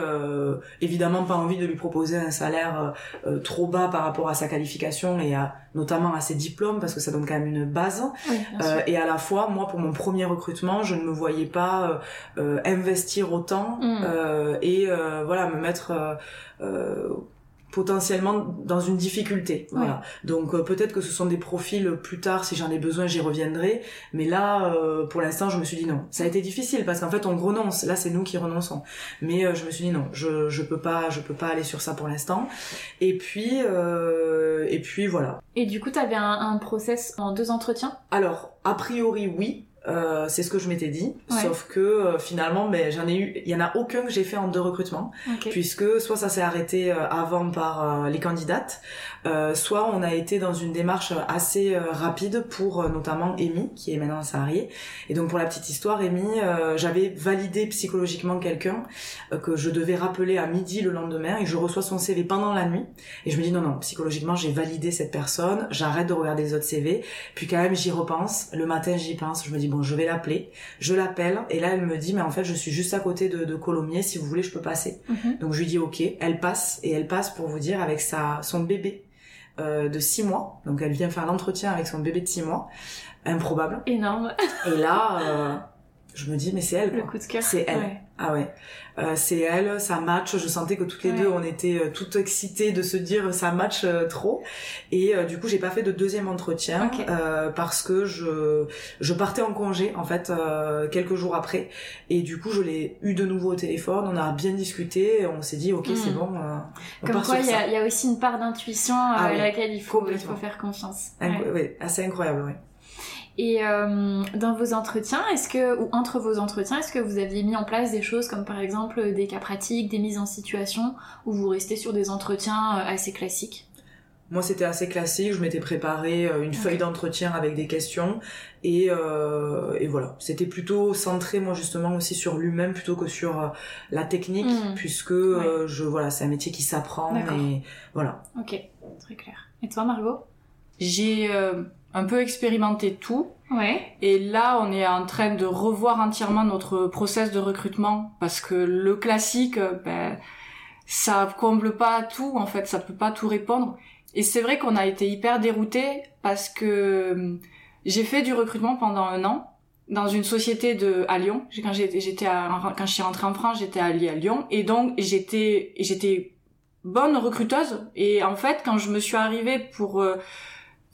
évidemment pas envie de lui proposer un salaire trop bas par rapport à sa qualification et à, notamment à ses diplômes parce que ça donne quand même une base. Oui, sûr. et à la fois, moi, pour mon premier recrutement, je ne me voyais pas investir autant. Mm. Euh, et euh, voilà me mettre euh, euh, potentiellement dans une difficulté voilà. Donc euh, peut-être que ce sont des profils plus tard si j'en ai besoin j'y reviendrai. Mais là euh, pour l'instant je me suis dit non. Ça a été difficile parce qu'en fait on renonce. Là c'est nous qui renonçons. Mais euh, je me suis dit non. Je je peux pas je peux pas aller sur ça pour l'instant. Et puis et puis voilà. Et du coup t'avais un, un process en deux entretiens? Alors a priori oui euh, c'est ce que je m'étais dit, Ouais. sauf que euh, finalement, ben j'en ai eu, il y en a aucun que j'ai fait en deux recrutements, Ok. puisque soit ça s'est arrêté euh, avant par euh, les candidates, euh, soit on a été dans une démarche assez euh, rapide pour euh, notamment Amy, qui est maintenant salariée. Et donc pour la petite histoire, Amy, euh, j'avais validé psychologiquement quelqu'un euh, que je devais rappeler à midi le lendemain, et je reçois son CV pendant la nuit, et je me dis non non, psychologiquement j'ai validé cette personne, j'arrête de regarder les autres CV, puis quand même j'y repense, le matin j'y pense, je me dis bon je vais l'appeler, je l'appelle, et là elle me dit mais en fait je suis juste à côté de, de Colomiers, si vous voulez je peux passer. Mhm. Donc je lui dis ok, elle passe et elle passe pour vous dire avec sa son bébé euh, de 6 mois. Donc elle vient faire l'entretien avec son bébé de 6 mois, improbable. Énorme. Et là euh, je me dis mais c'est elle Le quoi. coup de cœur. C'est elle. Ouais. Ah ouais, euh, c'est elle, ça match. Je sentais que toutes les Ouais. deux on était euh, toutes excitées de se dire ça match euh, trop. Et euh, du coup j'ai pas fait de deuxième entretien Ok. euh, parce que je je partais en congé en fait euh, quelques jours après. Et du coup je l'ai eu de nouveau au téléphone. On a bien discuté. On s'est dit ok c'est bon. euh, on Comme part quoi, il y, y a aussi une part d'intuition euh, Ah à oui, laquelle il faut, il faut faire confiance. Incro- Ouais. ouais, assez incroyable, ouais. Et euh, dans vos entretiens, est-ce que ou entre vos entretiens, est-ce que vous aviez mis en place des choses comme par exemple des cas pratiques, des mises en situation, ou vous restez sur des entretiens euh, assez classiques? Moi, c'était assez classique. Je m'étais préparé euh, une feuille d'entretien avec des questions et, euh, et voilà. C'était plutôt centré, moi, justement, aussi sur lui-même plutôt que sur la technique, Mm. puisque euh, je voilà, c'est un métier qui s'apprend et voilà. Ok, très clair. Et toi, Margot? J'ai euh, un peu expérimenté tout. Ouais. Et là, on est en train de revoir entièrement notre process de recrutement parce que le classique, ben, ça comble pas tout en fait, ça peut pas tout répondre. Et c'est vrai qu'on a été hyper déroutés parce que euh, j'ai fait du recrutement pendant un an dans une société de à Lyon. Quand j'étais j'étais à- quand je suis rentrée en France, j'étais alliée à Lyon et donc j'étais j'étais bonne recruteuse et en fait quand je me suis arrivée pour euh,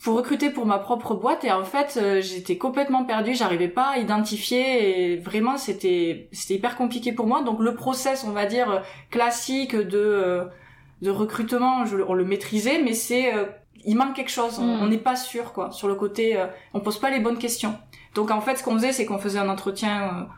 pour recruter pour ma propre boîte et en fait euh, j'étais complètement perdue, j'arrivais pas à identifier et vraiment c'était c'était hyper compliqué pour moi donc le process on va dire euh, classique de euh, de recrutement je, on le maîtrisait mais c'est euh, il manque quelque chose, on Mm. on n'est pas sûr quoi sur le côté euh, on pose pas les bonnes questions. Donc en fait ce qu'on faisait c'est qu'on faisait un entretien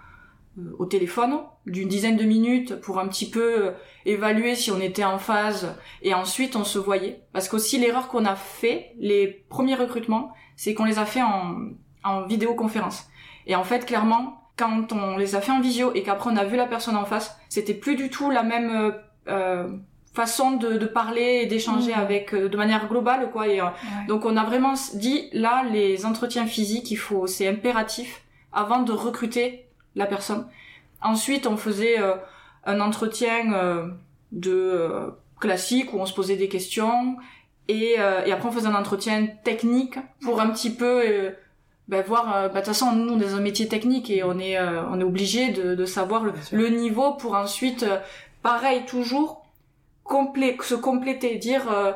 au téléphone d'une dizaine de minutes pour un petit peu euh, évaluer si on était en phase et ensuite on se voyait. Parce qu'aussi l'erreur qu'on a fait, les premiers recrutements, c'est qu'on les a fait en, en vidéoconférence. Et en fait clairement, quand on les a fait en visio et qu'après on a vu la personne en face, c'était plus du tout la même euh, euh, façon de, de parler et d'échanger Mhm. avec euh, de manière globale quoi. Et, euh, donc on a vraiment dit là les entretiens physiques, il faut c'est impératif avant de recruter la personne. Ensuite on faisait euh, un entretien euh, de euh, classique où on se posait des questions et, euh, et après on faisait un entretien technique pour un petit peu euh, ben, voir. ben, De toute façon nous on est dans un métier technique et on est euh, on est obligé de, de savoir le, le niveau pour ensuite euh, pareil toujours complé se compléter dire euh,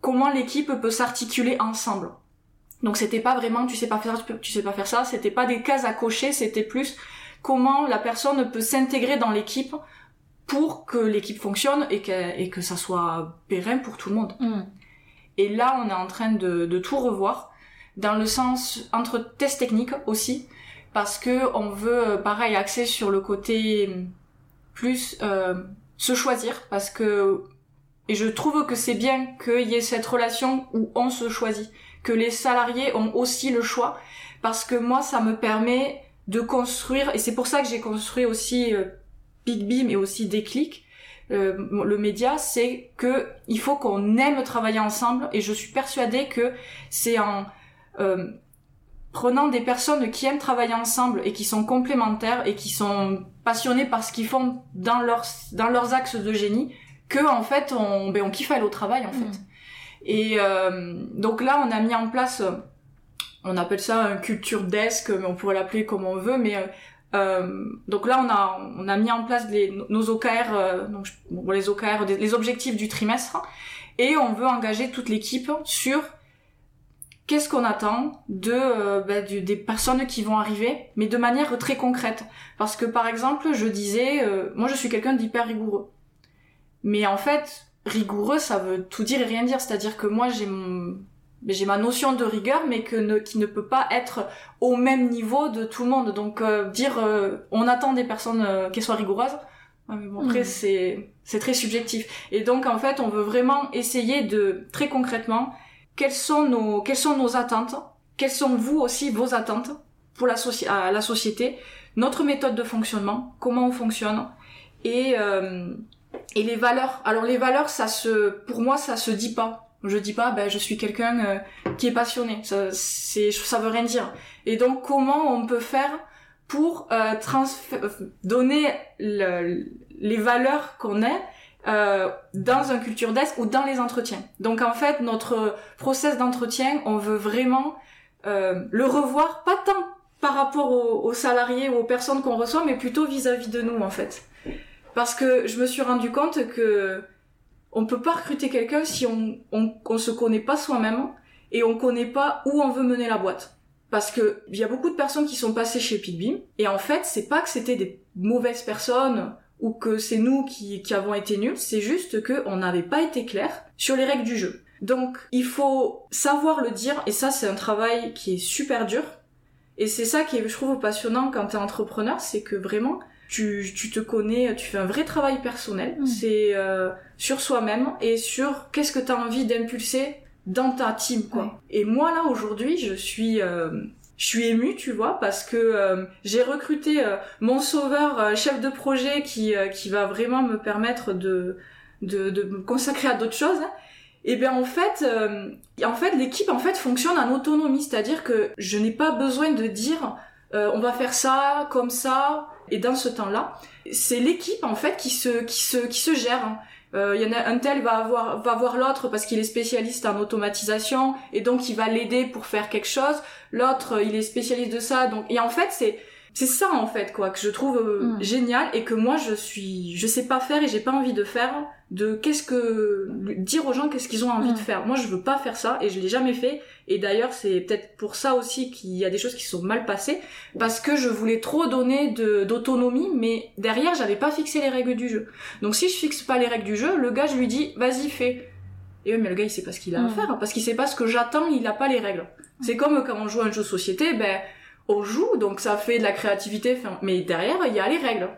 comment l'équipe peut s'articuler ensemble. Donc c'était pas vraiment tu sais pas faire ça, tu sais pas faire ça, c'était pas des cases à cocher, c'était plus comment la personne peut s'intégrer dans l'équipe pour que l'équipe fonctionne et que, et que ça soit pérenne pour tout le monde. Mm. Et là, on est en train de, de tout revoir dans le sens entre tests techniques aussi parce que on veut euh, pareil axer sur le côté euh, plus euh, se choisir parce que et je trouve que c'est bien qu'il y ait cette relation où on se choisit que les salariés ont aussi le choix parce que moi ça me permet de construire et c'est pour ça que j'ai construit aussi euh, Big Beam et aussi Déclic, euh, le média, c'est que il faut qu'on aime travailler ensemble et je suis persuadée que c'est en euh, prenant des personnes qui aiment travailler ensemble et qui sont complémentaires et qui sont passionnées par ce qu'ils font dans leurs dans leurs axes de génie que en fait on ben on kiffe aller au travail en fait. Mm. Et euh, donc là on a mis en place on appelle ça un culture desk mais on pourrait l'appeler comme on veut mais euh, donc là, on a, on a mis en place les, nos OKR, euh, donc, bon, les OKR, les objectifs du trimestre, et on veut engager toute l'équipe sur qu'est-ce qu'on attend de euh, bah, du, des personnes qui vont arriver, mais de manière très concrète. Parce que par exemple, je disais, euh, moi je suis quelqu'un d'hyper rigoureux, mais en fait, rigoureux, ça veut tout dire et rien dire. C'est-à-dire que moi j'ai mon j'ai ma notion de rigueur, mais que ne, qui ne peut pas être au même niveau de tout le monde. Donc euh, dire euh, on attend des personnes euh, qu'elles soient rigoureuses, mais bon, après Mhm. c'est c'est très subjectif. Et donc en fait on veut vraiment essayer de très concrètement quelles sont nos quelles sont nos attentes, quelles sont vous aussi vos attentes pour la, soci à la société, notre méthode de fonctionnement, comment on fonctionne? Et euh, et les valeurs. Alors les valeurs ça se pour moi ça se dit pas. Je dis pas, ben, je suis quelqu'un euh, qui est passionné. Ça, c'est, ça veut rien dire. Et donc, comment on peut faire pour euh, transf- donner le- les valeurs qu'on est euh, dans un culture desk ou dans les entretiens? Donc, en fait, notre process d'entretien, on veut vraiment euh, le revoir, pas tant par rapport aux, aux salariés ou aux personnes qu'on reçoit, mais plutôt vis-à-vis de nous, en fait. Parce que je me suis rendu compte que on peut pas recruter quelqu'un si on, on, on se connaît pas soi-même et on connaît pas où on veut mener la boîte. Parce que il y a beaucoup de personnes qui sont passées chez Pitbeam et en fait c'est pas que c'était des mauvaises personnes ou que c'est nous qui, qui avons été nuls, c'est juste que on n'avait pas été clair sur les règles du jeu. Donc il faut savoir le dire et ça c'est un travail qui est super dur et c'est ça qui est je trouve passionnant quand t'es entrepreneur, c'est que vraiment tu, tu te connais, tu fais un vrai travail personnel, Mm. c'est euh, sur soi-même et sur qu'est-ce que tu as envie d'impulser dans ta team quoi. Ouais. Et moi là aujourd'hui, je suis euh, je suis émue, tu vois, parce que euh, j'ai recruté euh, mon sauveur euh, chef de projet qui euh, qui va vraiment me permettre de de, de me consacrer à d'autres choses. Et bien en fait, euh, en fait l'équipe en fait fonctionne en autonomie, c'est-à-dire que je n'ai pas besoin de dire euh, on va faire ça comme ça et dans ce temps-là, c'est l'équipe en fait qui se qui se qui se gère. hein. Euh, Il y en a un tel va avoir va voir l'autre parce qu'il est spécialiste en automatisation et donc il va l'aider pour faire quelque chose. L'autre il est spécialiste de ça donc et en fait c'est c'est ça en fait quoi que je trouve euh, Mm. génial et que moi je suis je sais pas faire et j'ai pas envie de faire de qu'est-ce que dire aux gens qu'est-ce qu'ils ont envie Mm. de faire. Moi je veux pas faire ça et je l'ai jamais fait et d'ailleurs c'est peut-être pour ça aussi qu'il y a des choses qui sont mal passées parce que je voulais trop donner de d'autonomie mais derrière j'avais pas fixé les règles du jeu. Donc si je fixe pas les règles du jeu, le gars je lui dis vas-y fais. Et oui mais le gars il sait pas ce qu'il a à Mm. faire parce qu'il sait pas ce que j'attends, il a pas les règles. C'est comme quand on joue à un jeu de société, ben on joue donc ça fait de la créativité mais derrière il y a les règles.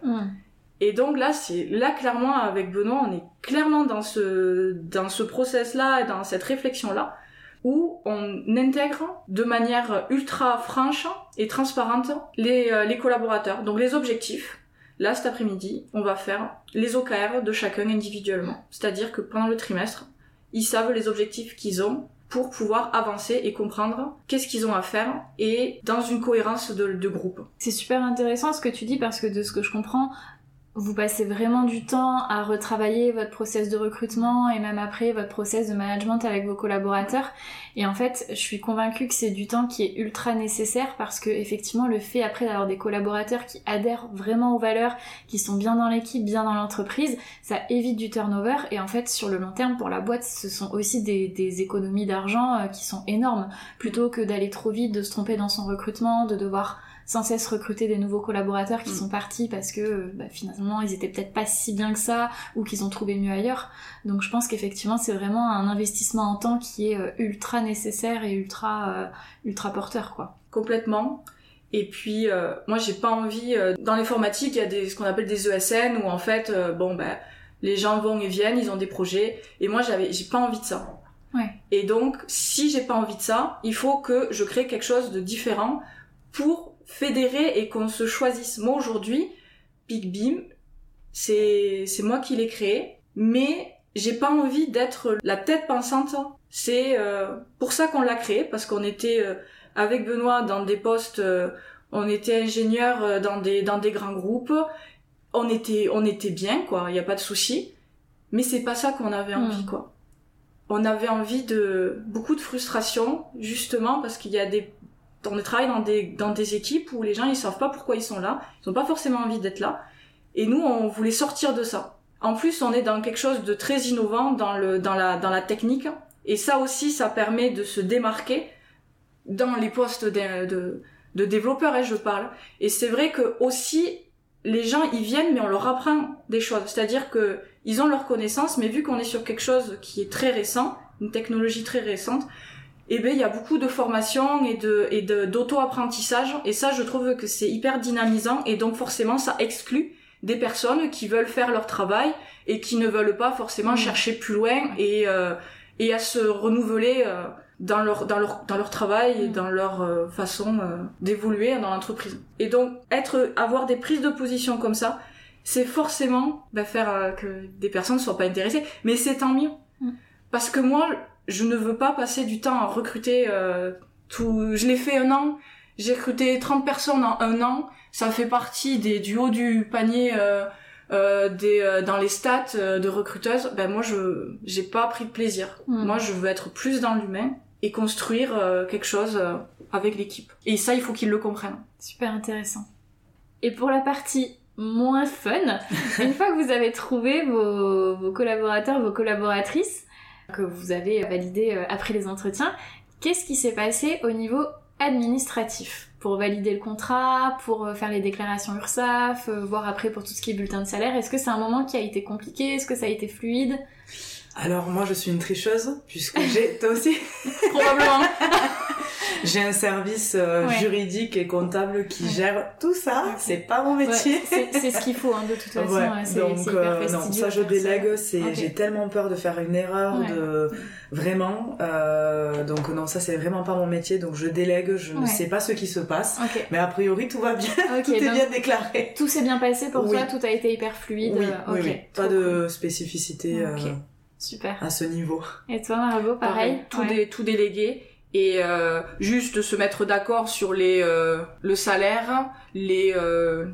Et donc là, c'est là clairement avec Benoît, on est clairement dans ce dans ce process là et dans cette réflexion là où on intègre de manière ultra franche et transparente les euh, les collaborateurs. Donc les objectifs. Là cet après-midi, on va faire les OKR de chacun individuellement. C'est-à-dire que pendant le trimestre, ils savent les objectifs qu'ils ont pour pouvoir avancer et comprendre qu'est-ce qu'ils ont à faire et dans une cohérence de, groupe. C'est super intéressant ce que tu dis parce que de ce que je comprends, vous passez vraiment du temps à retravailler votre process de recrutement et même après votre process de management avec vos collaborateurs. Et en fait, je suis convaincue que c'est du temps qui est ultra nécessaire parce que effectivement, le fait après d'avoir des collaborateurs qui adhèrent vraiment aux valeurs, qui sont bien dans l'équipe, bien dans l'entreprise, ça évite du turnover. Et en fait, sur le long terme, pour la boîte, ce sont aussi des, des économies d'argent euh, qui sont énormes. Plutôt que d'aller trop vite, de se tromper dans son recrutement, de devoir sans cesse recruter des nouveaux collaborateurs qui Mm. sont partis parce que euh, bah, finalement ils étaient peut-être pas si bien que ça ou qu'ils ont trouvé mieux ailleurs. Donc je pense qu'effectivement c'est vraiment un investissement en temps qui est euh, ultra nécessaire et ultra euh, ultra porteur quoi. complètement. Et puis euh, moi j'ai pas envie euh, dans l'informatique il y a des ce qu'on appelle des ESN où en fait bon ben les gens vont et viennent, ils ont des projets et moi j'avais j'ai pas envie de ça. Ouais. Et donc si j'ai pas envie de ça, il faut que je crée quelque chose de différent pour fédérer et qu'on se choisisse. Moi aujourd'hui, Big Beam, c'est c'est moi qui l'ai créé, mais j'ai pas envie d'être la tête pensante. C'est euh, pour ça qu'on l'a créé parce qu'on était euh, avec Benoît dans des postes, euh, on était ingénieur dans des dans des grands groupes, on était on était bien quoi, il y a pas de souci, mais c'est pas ça qu'on avait envie Mm. quoi. On avait envie de beaucoup de frustration justement parce qu'il y a des on travaille dans des dans des équipes où les gens ils savent pas pourquoi ils sont là, ils ont pas forcément envie d'être là, et nous on voulait sortir de ça. En plus, on est dans quelque chose de très innovant dans le dans la dans la technique et ça aussi ça permet de se démarquer dans les postes de de, de développeurs et je parle. Et c'est vrai que aussi les gens ils viennent mais on leur apprend des choses, c'est-à-dire que ils ont leurs connaissances mais vu qu'on est sur quelque chose qui est très récent, une technologie très récente, eh ben il y a beaucoup de formation et de et de d'auto-apprentissage et ça je trouve que c'est hyper dynamisant et donc forcément ça exclut des personnes qui veulent faire leur travail et qui ne veulent pas forcément Mhm. chercher plus loin et euh, et à se renouveler euh, dans leur dans leur dans leur travail et Mhm. dans leur euh, façon euh, d'évoluer dans l'entreprise. Et donc être avoir des prises de position comme ça, c'est forcément bah, faire euh, que des personnes soient pas intéressées, mais c'est tant mieux. Mhm. Parce que moi je ne veux pas passer du temps à recruter euh, tout je l'ai fait un an, j'ai recruté 30 personnes en un an, ça fait partie des du haut du panier euh, euh, des dans les stats de recruteuses, ben moi je j'ai pas pris de plaisir. Mm. Moi je veux être plus dans l'humain et construire quelque chose avec l'équipe. Et ça il faut qu'ils le comprennent. Super intéressant. Et pour la partie moins fun, une fois que vous avez trouvé vos, vos collaborateurs, vos collaboratrices, que vous avez validé euh, après les entretiens, qu'est-ce qui s'est passé au niveau administratif pour valider le contrat, pour euh, faire les déclarations URSAF, euh, voir après pour tout ce qui est bulletin de salaire? Est-ce que c'est un moment qui a été compliqué? Est-ce que ça a été fluide? Alors moi je suis une tricheuse puisque j'ai toi aussi. Probablement. j'ai un service euh, Ouais. juridique et comptable qui Ouais. gère tout ça. C'est pas mon métier. C'est ce qu'il faut hein, de toute façon. C'est donc euh, non, ça je délègue, c'est j'ai tellement peur de faire une erreur de vraiment euh, donc non ça c'est vraiment pas mon métier donc je délègue, je ne sais pas ce qui se passe mais a priori tout va bien, tout est bien déclaré. tout s'est bien passé pour Oui. toi, tout a été hyper fluide. Oui, oui, ok, oui, pas de spécificité Super. à ce niveau. Et toi, Margot, pareil, tout, dé- tout délégué et euh, juste se mettre d'accord sur les euh, le salaire, les euh,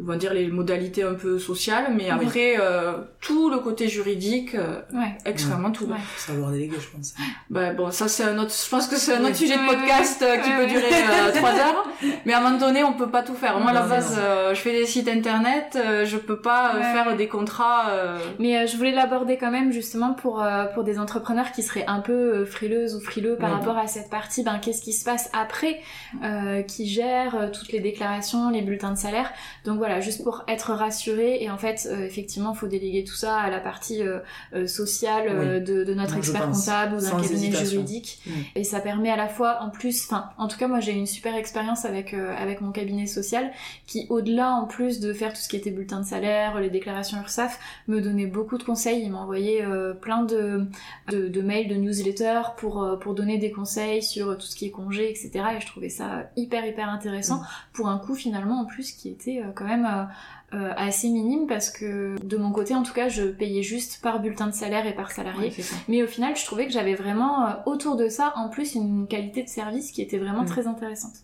on va dire les modalités un peu sociales, mais après euh, tout le côté juridique euh, Ouais. extrêmement tout. Ouais. Faut savoir déléguer je pense. Bah, bon, ça c'est un autre. Je pense que c'est un autre sujet de Ouais, podcast euh, qui ouais, peut ouais. durer euh, trois heures. Mais à un moment donné, on peut pas tout faire. Moi, à la base, euh, je fais des sites internet, euh, je peux pas euh, Ouais, faire ouais. des contrats. euh, Mais euh, je voulais l'aborder quand même justement pour euh, pour des entrepreneurs qui seraient un peu euh, frileuses ou frileux par Ouais. rapport à cette partie. Ben qu'est-ce qui se passe après, euh, qui gère euh, toutes les déclarations, les bulletins de salaire? Donc voilà, juste pour être rassuré et en fait euh, effectivement, faut déléguer tout ça à la partie euh, euh, sociale de, de notre expert comptable ou d'un cabinet hésitation. juridique. Mm. Et ça permet à la fois en plus, enfin en tout cas moi j'ai eu une super expérience avec avec mon cabinet social qui au-delà en plus de faire tout ce qui était bulletin de salaire, les déclarations URSAF, me donnait beaucoup de conseils. Il m'envoyait plein de, de, de mails, de newsletters pour, pour donner des conseils sur tout ce qui est congé, etc. Et je trouvais ça hyper hyper intéressant Mm. pour un coût finalement en plus qui était quand même euh, euh, assez minime parce que de mon côté en tout cas je payais juste par bulletin de salaire et par salarié. ouais. Mais au final, je trouvais que j'avais vraiment euh, autour de ça, en plus, une qualité de service qui était vraiment Mm. très intéressante.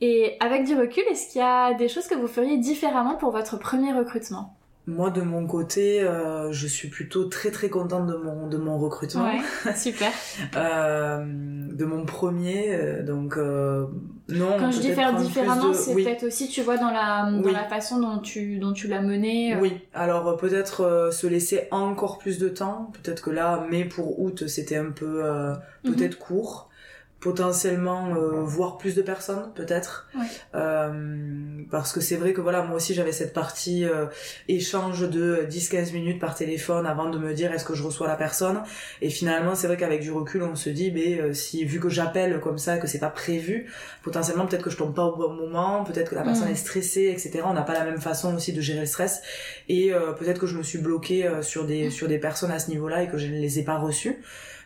Et avec du recul, est-ce qu'il y a des choses que vous feriez différemment pour votre premier recrutement? Moi de mon côté, euh, je suis plutôt très très contente de mon de mon recrutement. Ouais, super. Euh, de mon premier, euh, donc euh, non. Quand je dis faire différemment, de- c'est oui. peut-être aussi, tu vois, dans la, dans Oui. la façon dont tu, dont tu l'as mené. Oui, alors peut-être euh, se laisser encore plus de temps. Peut-être que là, mai pour août, c'était un peu euh, Mhm. peut-être court. Potentiellement euh, voir plus de personnes, peut-être. Ouais. Euh, parce que c'est vrai que voilà, moi aussi j'avais cette partie euh, échange de 10-15 minutes par téléphone avant de me dire est-ce que je reçois la personne? Et finalement, c'est vrai qu'avec du recul, on se dit, mais euh, si vu que j'appelle comme ça, que c'est pas prévu, potentiellement peut-être que je tombe pas au bon moment, peut-être que la personne est stressée, etc. On n'a pas la même façon aussi de gérer le stress. Et euh, peut-être que je me suis bloquée euh, sur des sur des personnes à ce niveau-là et que je ne les ai pas reçues.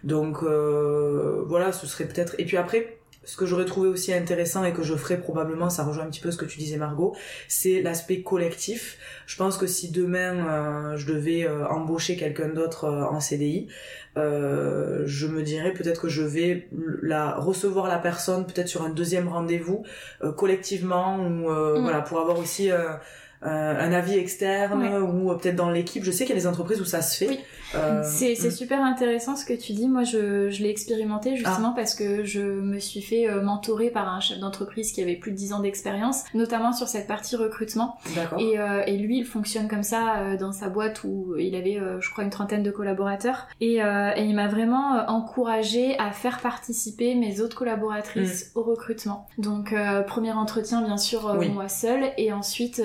Donc euh, voilà, ce serait peut-être. Et puis après, ce que j'aurais trouvé aussi intéressant et que je ferais probablement, ça rejoint un petit peu ce que tu disais Margot, c'est l'aspect collectif. Je pense que si demain euh, je devais euh, embaucher quelqu'un d'autre euh, en CDI, je me dirais peut-être que je vais la recevoir la personne peut-être sur un deuxième rendez-vous collectivement ou mm. voilà pour avoir aussi un avis externe ou peut-être dans l'équipe. Je sais qu'il y a des entreprises où ça se fait. Euh, c'est mm. super intéressant ce que tu dis. Moi, je, je l'ai expérimenté justement ah. parce que je me suis fait euh, mentorer par un chef d'entreprise qui avait plus de 10 ans d'expérience, notamment sur cette partie recrutement. Et, euh, et, lui, il fonctionne comme ça euh, dans sa boîte où il avait, je crois, une trentaine de collaborateurs. Et, et il m'a vraiment encouragé à faire participer mes autres collaboratrices mm. au recrutement. Donc, premier entretien, bien sûr, moi seule. Et ensuite,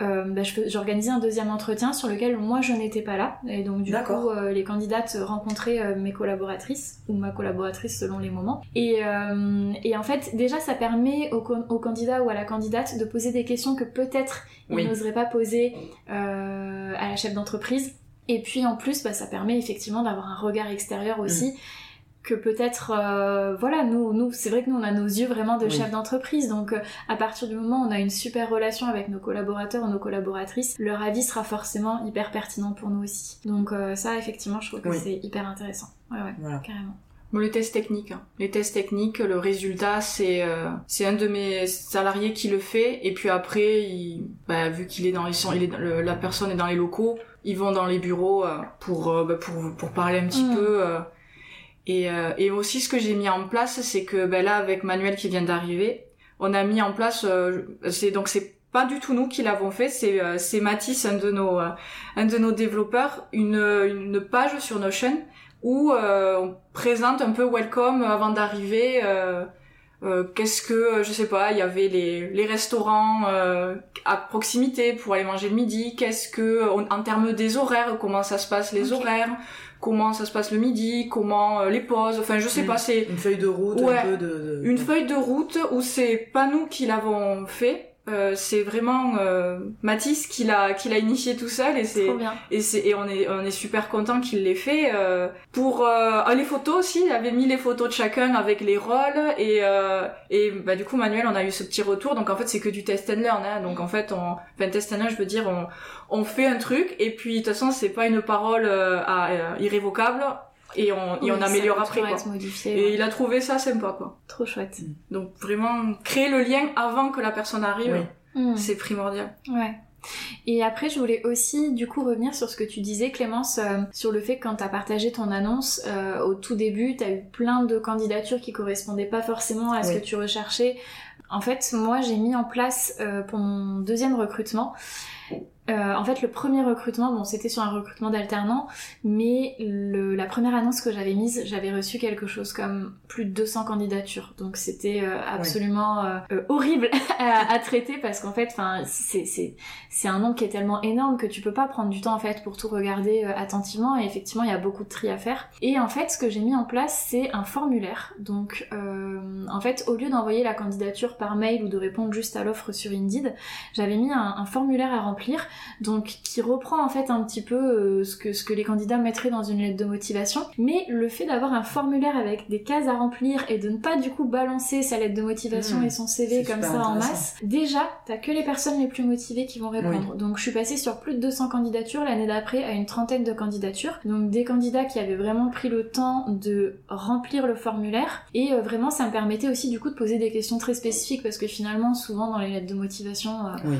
bah, j'organisais un deuxième entretien sur lequel moi, je n'étais pas là. Et donc, du coup, euh, les candidates rencontraient euh, mes collaboratrices ou ma collaboratrice selon les moments. Et, euh, et en fait, déjà, ça permet au, au, candidat ou à la candidate de poser des questions que peut-être il n'oserait pas poser à la chef d'entreprise. Et puis en plus, bah, ça permet effectivement d'avoir un regard extérieur aussi. Mm que peut-être euh, voilà nous nous c'est vrai que nous on a nos yeux vraiment de chef d'entreprise donc euh, à partir du moment où on a une super relation avec nos collaborateurs ou nos collaboratrices leur avis sera forcément hyper pertinent pour nous aussi donc euh, ça effectivement je trouve que c'est hyper intéressant ouais ouais carrément Bon, les tests techniques. Hein. Les tests techniques, le résultat, c'est c'est un de mes salariés qui le fait. Et puis après, il, bah, vu qu'il est dans les, il est la personne est dans les locaux, ils vont dans les bureaux pour bah, pour pour parler un petit mmh. peu. Et, euh, et aussi ce que j'ai mis en place, c'est que ben là avec Manuel qui vient d'arriver, on a mis en place, euh, c'est donc c'est pas du tout nous qui l'avons fait, c'est euh, c'est Mathis, un de nos un de nos développeurs, une une page sur Notion où on présente un peu welcome avant d'arriver. qu'est-ce que je sais pas il y avait les, les restaurants à proximité pour aller manger le midi qu'est-ce que en, termes des horaires comment ça se passe les horaires comment ça se passe le midi, comment euh, les pauses, enfin je sais pas, c'est une feuille de route, un peu de, une feuille de route où c'est pas nous qui l'avons fait, euh, c'est vraiment euh, Mathis qui l'a qui l'a initié tout seul et c'est et c'est et on est on est super content qu'il l'ait fait euh, pour euh, ah, les photos aussi. Il avait mis les photos de chacun avec les rôles et et bah du coup Manuel on a eu ce petit retour. Donc en fait c'est que du test and learn hein, donc en fait on enfin test and learn je veux dire on on fait un truc et puis de toute façon c'est pas une parole à, irrévocable et on, et on améliore après quoi. et il a trouvé ça sympa quoi. Trop chouette. Mm. Donc vraiment créer le lien avant que la personne arrive, mm. c'est primordial. Ouais. Et après, je voulais aussi du coup revenir sur ce que tu disais, Clémence, euh, sur le fait que quand t'as partagé ton annonce euh, au tout début, t'as eu plein de candidatures qui correspondaient pas forcément à ce que tu recherchais. En fait, moi, j'ai mis en place euh, pour mon deuxième recrutement euh, en fait, le premier recrutement, bon, c'était sur un recrutement d'alternant, mais le, la première annonce que j'avais mise, j'avais reçu quelque chose comme plus de 200 candidatures. Donc c'était euh, absolument euh, horrible à, à, traiter parce qu'en fait, enfin, c'est c'est un nombre qui est tellement énorme que tu peux pas prendre du temps en fait pour tout regarder attentivement. Et effectivement, il y a beaucoup de tri à faire. Et en fait, ce que j'ai mis en place, c'est un formulaire. Donc, en fait, au lieu d'envoyer la candidature par mail ou de répondre juste à l'offre sur Indeed, j'avais mis un, un formulaire à remplir donc qui reprend en fait un petit peu euh, ce, que, ce que les candidats mettraient dans une lettre de motivation, mais le fait d'avoir un formulaire avec des cases à remplir et de ne pas du coup balancer sa lettre de motivation mmh. et son CV comme ça en masse, déjà t'as que les personnes les plus motivées qui vont répondre. Donc je suis passée sur plus de 200 candidatures l'année d'après à une trentaine de candidatures, donc des candidats qui avaient vraiment pris le temps de remplir le formulaire. Et euh, vraiment ça me permettait aussi du coup de poser des questions très spécifiques parce que finalement souvent dans les lettres de motivation euh,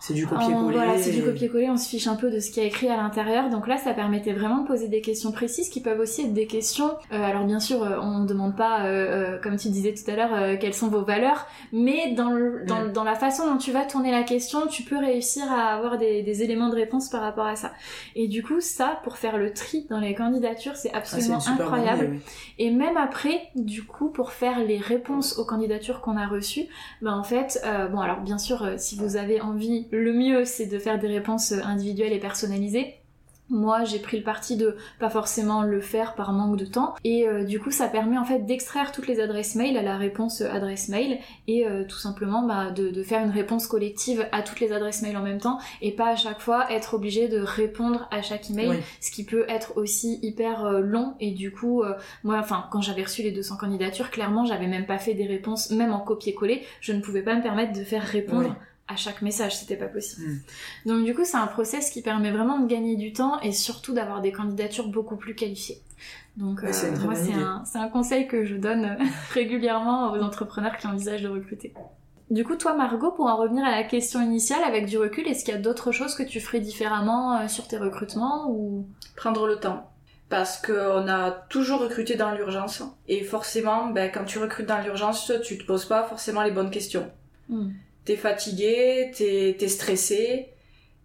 c'est du copier-coller. Voilà, c'est du copier-coller, on se fiche un peu de ce qui est écrit à l'intérieur. Donc là, ça permettait vraiment de poser des questions précises qui peuvent aussi être des questions. Euh, alors bien sûr, euh, on ne demande pas, euh, comme tu disais tout à l'heure, quelles sont vos valeurs, mais dans, le, dans, dans, la façon dont tu vas tourner la question, tu peux réussir à avoir des, des, éléments de réponse par rapport à ça. Et du coup, ça, pour faire le tri dans les candidatures, c'est ah, absolument incroyable. Et même après, du coup, pour faire les réponses aux candidatures qu'on a reçues, ben en fait, bon alors bien sûr, si vous avez envie le mieux, c'est de faire des réponses individuelles et personnalisées. Moi, j'ai pris le parti de pas forcément le faire par manque de temps. Et euh, du coup, ça permet en fait d'extraire toutes les adresses mail à la réponse euh, adresse mail et euh, tout simplement bah, de, de, faire une réponse collective à toutes les adresses mail en même temps et pas à chaque fois être obligé de répondre à chaque email, ce qui peut être aussi hyper long. Et du coup, moi, enfin, quand j'avais reçu les 200 candidatures, clairement, j'avais même pas fait des réponses, même en copier-coller. Je ne pouvais pas me permettre de faire répondre à chaque message, c'était pas possible. Hmm. Donc du coup, c'est un process qui permet vraiment de gagner du temps et surtout d'avoir des candidatures beaucoup plus qualifiées. Donc euh, moi, c'est un, conseil que je donne régulièrement aux entrepreneurs qui envisagent de recruter. Du coup, toi, Margot, pour en revenir à la question initiale, avec du recul, est-ce qu'il y a d'autres choses que tu ferais différemment euh, sur tes recrutements ou? Prendre le temps parce qu'on a toujours recruté dans l'urgence et forcément, ben, quand tu recrutes dans l'urgence, tu te poses pas forcément les bonnes questions. Hmm t'es fatigué, t'es es stressé,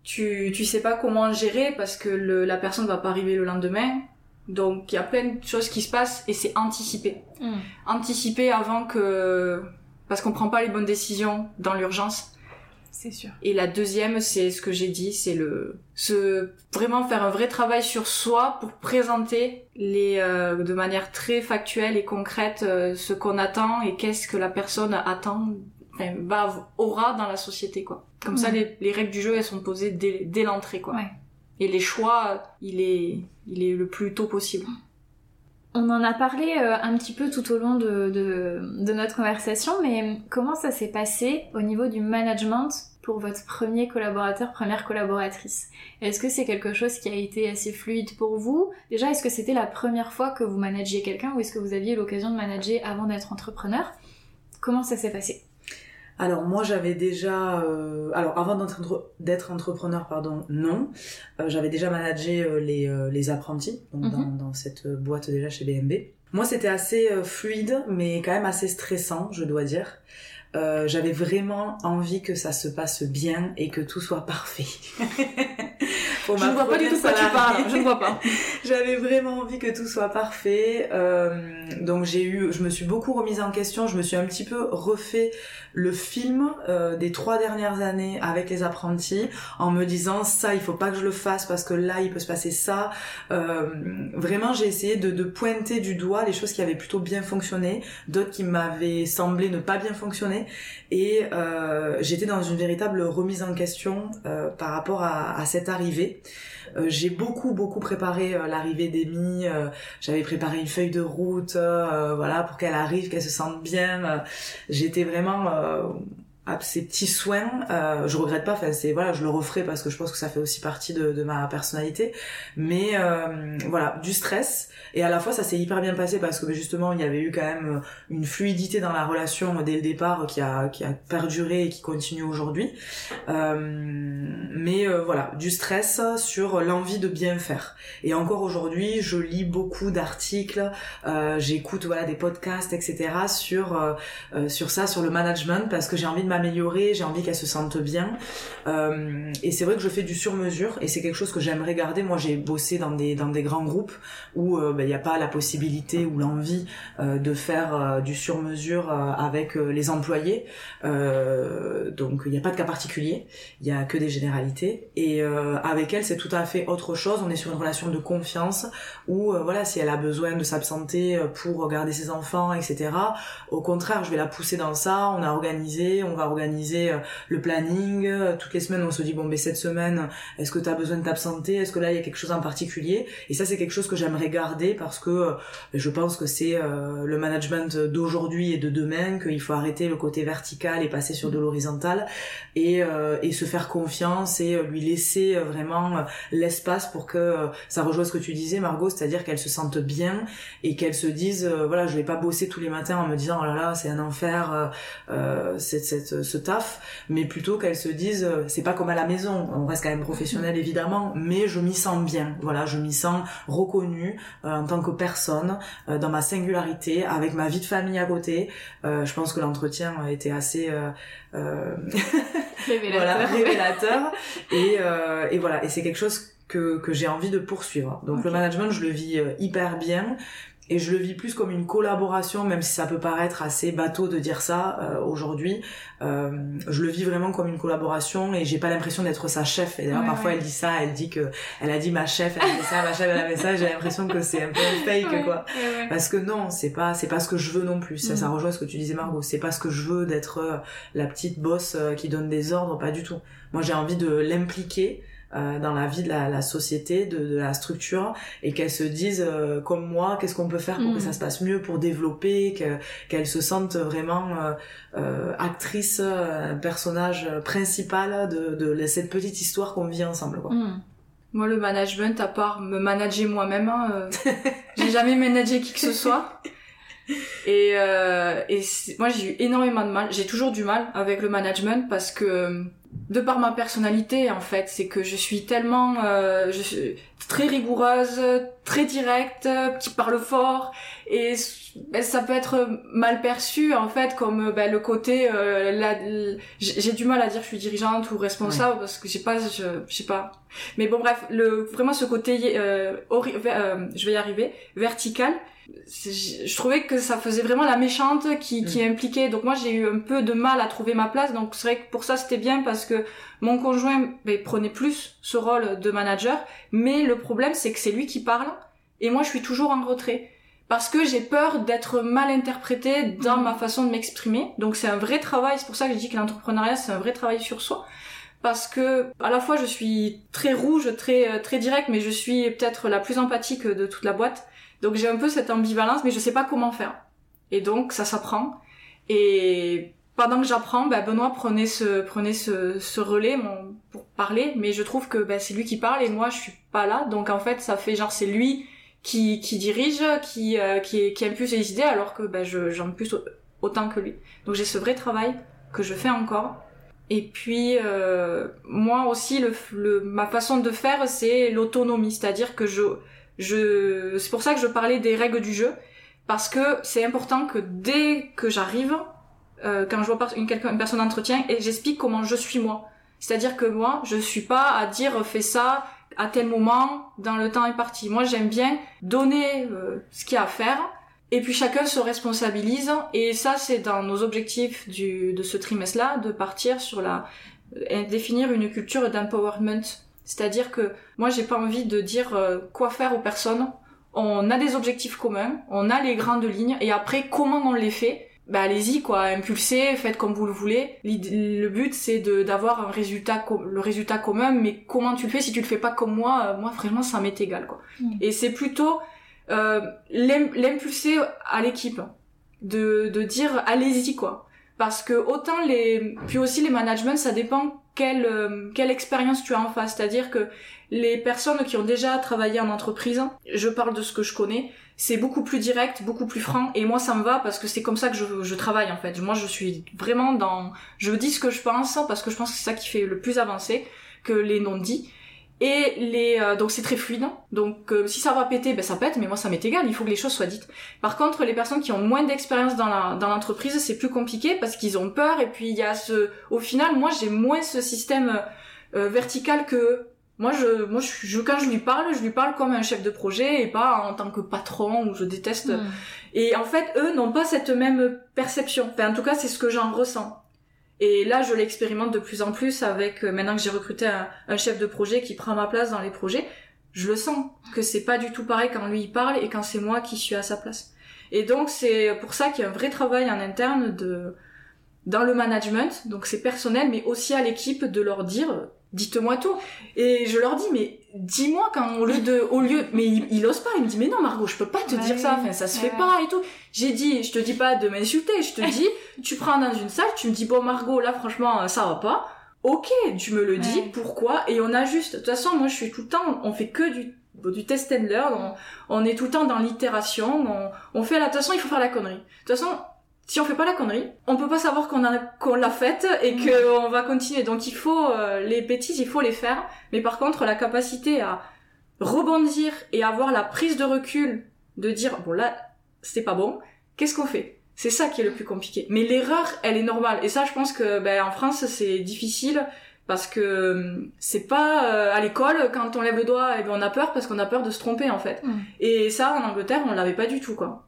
tu tu sais pas comment gérer parce que le, la personne va pas arriver le lendemain. Donc il y a plein de choses qui se passent et c'est anticiper. Hmm. Anticiper avant que parce qu'on prend pas les bonnes décisions dans l'urgence. C'est sûr. Et la deuxième, c'est ce que j'ai dit, c'est le se vraiment faire un vrai travail sur soi pour présenter les euh, de manière très factuelle et concrète euh, ce qu'on attend et qu'est-ce que la personne attend va aura dans la société quoi. Comme ça les, les, règles du jeu elles sont posées dès, dès l'entrée quoi. Et les choix il est il est le plus tôt possible. On en a parlé euh, un petit peu tout au long de, de, de notre conversation, mais comment ça s'est passé au niveau du management pour votre premier collaborateur, première collaboratrice? Est-ce que c'est quelque chose qui a été assez fluide pour vous? Déjà, est-ce que c'était la première fois que vous managiez quelqu'un ou est-ce que vous aviez l'occasion de manager avant d'être entrepreneur? Comment ça s'est passé? Alors moi j'avais déjà, euh, alors avant d'être entrepreneur, pardon, non, euh, j'avais déjà managé euh, les, les apprentis donc mhm. dans, cette boîte déjà chez BMB. Moi c'était assez fluide mais quand même assez stressant je dois dire. j'avais vraiment envie que ça se passe bien et que tout soit parfait. Je ne vois pas du tout de quoi tu parles, je ne vois pas. J'avais vraiment envie que tout soit parfait. Euh, donc j'ai eu, je me suis beaucoup remise en question, je me suis un petit peu refait le film euh, des trois dernières années avec les apprentis en me disant ça il faut pas que je le fasse parce que là il peut se passer ça. Euh, vraiment j'ai essayé de, de pointer du doigt les choses qui avaient plutôt bien fonctionné, d'autres qui m'avaient semblé ne pas bien fonctionner et euh, j'étais dans une véritable remise en question euh, par rapport à, à cette Euh, j'ai beaucoup beaucoup préparé euh, l'arrivée d'Emmy. Euh, j'avais préparé une feuille de route, voilà, pour qu'elle arrive, qu'elle se sente bien. J'étais vraiment ces petits soins, euh, je regrette pas. Enfin, c'est voilà, je le referai parce que je pense que ça fait aussi partie de, de ma personnalité. Mais euh, voilà, du stress et à la fois ça s'est hyper bien passé parce que justement il y avait eu quand même une fluidité dans la relation dès le départ qui a qui a perduré et qui continue aujourd'hui. Euh, mais euh, voilà, du stress sur l'envie de bien faire. Et encore aujourd'hui, je lis beaucoup d'articles, euh, j'écoute voilà des podcasts, etc. sur sur ça, sur le management parce que j'ai envie de améliorer, j'ai envie qu'elle se sente bien. Euh, et c'est vrai que je fais du sur-mesure et c'est quelque chose que j'aimerais garder. Moi, j'ai bossé dans des dans des grands groupes où euh, ben, il n'y a pas la possibilité ou l'envie euh, de faire du sur-mesure avec les employés. donc il n'y a pas de cas particulier, il y a que des généralités. Et avec elle, c'est tout à fait autre chose. On est sur une relation de confiance où voilà, si elle a besoin de s'absenter pour garder ses enfants, etc. Au contraire, je vais la pousser dans ça. On a organisé, on va organiser euh, le planning. Euh, toutes les semaines, on se dit, bon, mais cette semaine, est-ce que tu as besoin de t'absenter? Est-ce que là, il y a quelque chose en particulier? Et ça, c'est quelque chose que j'aimerais garder parce que euh, je pense que c'est le management d'aujourd'hui et de demain, qu'il faut arrêter le côté vertical et passer sur de l'horizontal et, et se faire confiance et lui laisser vraiment l'espace pour que ça rejoigne ce que tu disais, Margot, c'est-à-dire qu'elle se sente bien et qu'elle se dise, voilà, je vais pas bosser tous les matins en me disant, oh là là, c'est un enfer, euh, cette, cette ce taf, mais plutôt qu'elles se disent euh, c'est pas comme à la maison, on reste quand même professionnel évidemment, mais je m'y sens bien. Voilà, je m'y sens reconnue euh, en tant que personne, euh, dans ma singularité, avec ma vie de famille à côté. je pense que l'entretien a été assez révélateur. révélateur. et, et voilà, et c'est quelque chose que, que j'ai envie de poursuivre. Donc le management, je le vis hyper bien et je le vis plus comme une collaboration, même si ça peut paraître assez bateau de dire ça euh, aujourd'hui. Euh, je le vis vraiment comme une collaboration et j'ai pas l'impression d'être sa chef. Et d'ailleurs, parfois elle dit ça, elle dit que elle a dit ma chef, elle a dit ça, ma chef, elle a fait ça. J'ai l'impression que c'est un peu fake, quoi. Parce que non, c'est pas, c'est pas ce que je veux non plus. Ça, ça mm. rejoint ce que tu disais, Margot. C'est pas ce que je veux d'être euh, la petite bosse qui donne des ordres, pas du tout. Moi, j'ai envie de l'impliquer euh, dans la vie de la, la société, de, de, la structure, et qu'elles se disent euh, comme moi, qu'est-ce qu'on peut faire pour que ça mm. se passe mieux, pour développer, qu'elles se sentent vraiment euh, euh actrice, personnage principal de, de, cette petite histoire qu'on vit ensemble. Quoi. Mm. Moi, le management, à part me manager moi-même, hein, j'ai jamais managé qui que ce soit. Et, euh, et moi, j'ai eu énormément de mal. J'ai toujours du mal avec le management parce que de par ma personnalité en fait c'est que je suis tellement euh, je suis très rigoureuse très directe qui parle fort et ben, ça peut être mal perçu en fait comme ben, le côté euh, j'ai du mal à dire que je suis dirigeante ou responsable parce que j'ai pas je, je, sais pas. Mais bon bref le vraiment ce côté euh, euh je vais y arriver vertical je trouvais que ça faisait vraiment la méchante qui, qui mm. impliquait. Donc moi j'ai eu un peu de mal à trouver ma place. Donc c'est vrai que pour ça c'était bien parce que mon conjoint ben, prenait plus ce rôle de manager. Mais le problème c'est que c'est lui qui parle et moi je suis toujours en retrait parce que j'ai peur d'être mal interprétée dans mm. ma façon de m'exprimer. Donc c'est un vrai travail. C'est pour ça que je dis que l'entrepreneuriat c'est un vrai travail sur soi parce que à la fois je suis très rouge, très très direct, mais je suis peut-être la plus empathique de toute la boîte. Donc j'ai un peu cette ambivalence, mais je sais pas comment faire. Et donc ça s'apprend. Et pendant que j'apprends, bah, Benoît prenait ce prenait ce, ce relais mon, pour parler, mais je trouve que bah, c'est lui qui parle et moi je suis pas là. Donc en fait ça fait genre c'est lui qui, qui dirige, qui euh, qui qui impulse les idées, alors que bah, je plus autant que lui. Donc j'ai ce vrai travail que je fais encore. Et puis euh, moi aussi le, le ma façon de faire c'est l'autonomie, c'est-à-dire que je je, c'est pour ça que je parlais des règles du jeu, parce que c'est important que dès que j'arrive, euh, quand je vois une, personne d'entretien, et j'explique comment je suis moi. C'est-à-dire que moi, je suis pas à dire fais ça à tel moment, dans le temps est parti. Moi, j'aime bien donner euh, ce qu'il y a à faire, et puis chacun se responsabilise. Et ça, c'est dans nos objectifs du, de ce trimestre-là, de partir sur la euh, définir une culture d'empowerment c'est-à-dire que moi j'ai pas envie de dire euh, quoi faire aux personnes. On a des objectifs communs, on a les grandes lignes et après comment on les fait? Bah allez-y quoi, impulsez, faites comme vous le voulez. Le but c'est de d'avoir un résultat le résultat commun, mais comment tu le fais si tu le fais pas comme moi, euh, moi vraiment ça m'est égal quoi. Mm. Et c'est plutôt euh, l'impulser à l'équipe, de de dire allez-y quoi, parce que autant les puis aussi les managements ça dépend quelle, euh, quelle expérience tu as en face. C'est-à-dire que les personnes qui ont déjà travaillé en entreprise, je parle de ce que je connais, c'est beaucoup plus direct, beaucoup plus franc, et moi ça me va parce que c'est comme ça que je, je travaille en fait. Moi je suis vraiment dans... Je dis ce que je pense parce que je pense que c'est ça qui fait le plus avancer que les non-dits. Et les euh, donc c'est très fluide. Donc euh, si ça va péter, ben ça pète, mais moi ça m'est égal, il faut que les choses soient dites. Par contre, les personnes qui ont moins d'expérience dans la dans l'entreprise, c'est plus compliqué parce qu'ils ont peur et puis il y a ce au final, moi j'ai moins ce système euh, vertical que moi je moi je, quand je lui parle, je lui parle comme un chef de projet et pas en tant que patron où je déteste. Hmm. Et en fait, eux n'ont pas cette même perception. Enfin, en tout cas, c'est ce que j'en ressens. Et là, je l'expérimente de plus en plus avec, euh, maintenant que j'ai recruté un, chef de projet qui prend ma place dans les projets, je le sens que c'est pas du tout pareil quand lui parle et quand c'est moi qui suis à sa place. Et donc c'est pour ça qu'il y a un vrai travail en interne de dans le management, donc c'est personnel, mais aussi à l'équipe de leur dire dites-moi tout. Et je leur dis, mais dis-moi quand au lieu de, au lieu, mais il, il, ose pas, il me dit, mais non, Margot, je peux pas te dire ça, enfin, ça se fait pas et tout. J'ai dit, je te dis pas de m'insulter, je te dis, tu prends dans une salle, tu me dis, bon, Margot, là, franchement, ça va pas. Ok, tu me le dis, pourquoi, et on ajuste. De toute façon, moi, je suis tout le temps, on fait que du, du test and learn, on, on est tout le temps dans l'itération, on, on fait la, de toute façon, il faut faire la connerie. De toute façon, si on fait pas la connerie, on peut pas savoir qu'on a qu'on l'a faite et mm. qu'on va continuer. Donc il faut euh, les bêtises, il faut les faire. Mais par contre, la capacité à rebondir et avoir la prise de recul, de dire bon là c'était pas bon, qu'est-ce qu'on fait? C'est ça qui est le plus compliqué. Mais l'erreur, elle est normale. Et ça, je pense que ben, en France, c'est difficile parce que euh, c'est pas euh, à l'école quand on lève le doigt et ben on a peur parce qu'on a peur de se tromper en fait. Mm. Et ça en Angleterre on l'avait pas du tout quoi.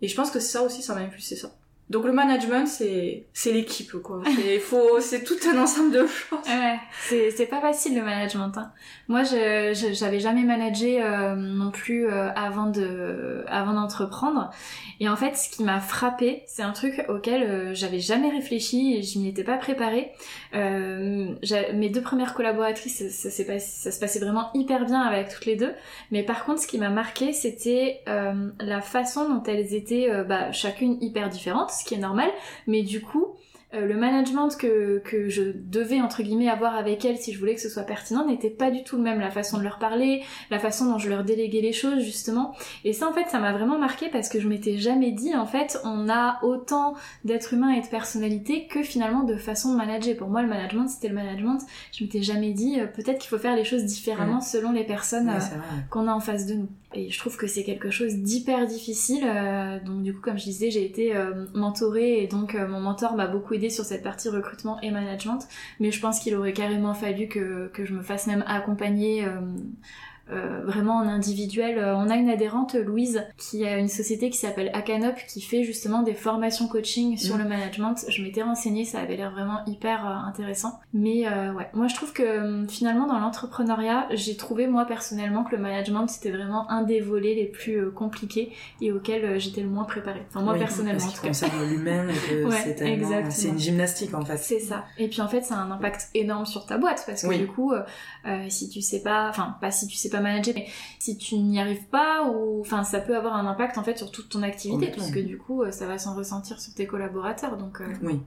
Et je pense que ça aussi ça m'a impulsé ça. Donc le management c'est c'est l'équipe quoi. C'est faut c'est tout un ensemble de choses. Ouais, c'est c'est pas facile le management. Hein. Moi, je j'avais jamais managé euh, non plus euh, avant de avant d'entreprendre. Et en fait, ce qui m'a frappé, c'est un truc auquel euh, j'avais jamais réfléchi et je m'y étais pas préparée. Euh, mes deux premières collaboratrices, ça, ça, s'est passé- ça se passait vraiment hyper bien avec toutes les deux. Mais par contre, ce qui m'a marqué, c'était euh, la façon dont elles étaient, euh, bah, chacune hyper différentes, ce qui est normal. Mais du coup, euh, le management que, que je devais entre guillemets avoir avec elles si je voulais que ce soit pertinent n'était pas du tout le même. La façon de leur parler la façon dont je leur déléguais les choses justement. Et ça en fait ça m'a vraiment marqué parce que je m'étais jamais dit en fait on a autant d'êtres humains et de personnalités que finalement de façon de manager. Pour moi le management c'était le management. Je m'étais jamais dit euh, peut-être qu'il faut faire les choses différemment selon les personnes euh, qu'on a en face de nous. Et je trouve que c'est quelque chose d'hyper difficile. euh, donc du coup, comme je disais, j'ai été euh, mentorée et donc euh, mon mentor m'a beaucoup aidé sur cette partie recrutement et management. Mais je pense qu'il aurait carrément fallu que je me fasse même accompagner. Euh, vraiment en individuel. Euh, On a une adhérente, Louise, qui a une société qui s'appelle Acanop, qui fait justement des formations coaching sur Mhm. le management. Je m'étais renseignée, ça avait l'air vraiment hyper euh, intéressant. Mais euh, ouais, moi je trouve que euh, finalement dans l'entrepreneuriat, j'ai trouvé moi personnellement que le management c'était vraiment un des volets les plus compliqués et auxquels j'étais le moins préparée. Enfin moi Oui, personnellement en Parce tout qu'il cas. concerne l'humain Ouais, c'est une gymnastique en fait. C'est ça. Et puis en fait, ça a un impact énorme sur ta boîte parce que Oui. du coup, euh, si tu sais pas, enfin pas si tu sais pas manager, mais si tu n'y arrives pas ou, enfin, ça peut avoir un impact en fait sur toute ton activité Complètement. puisque du coup, euh, ça va s'en ressentir sur tes collaborateurs. Donc, euh, Oui.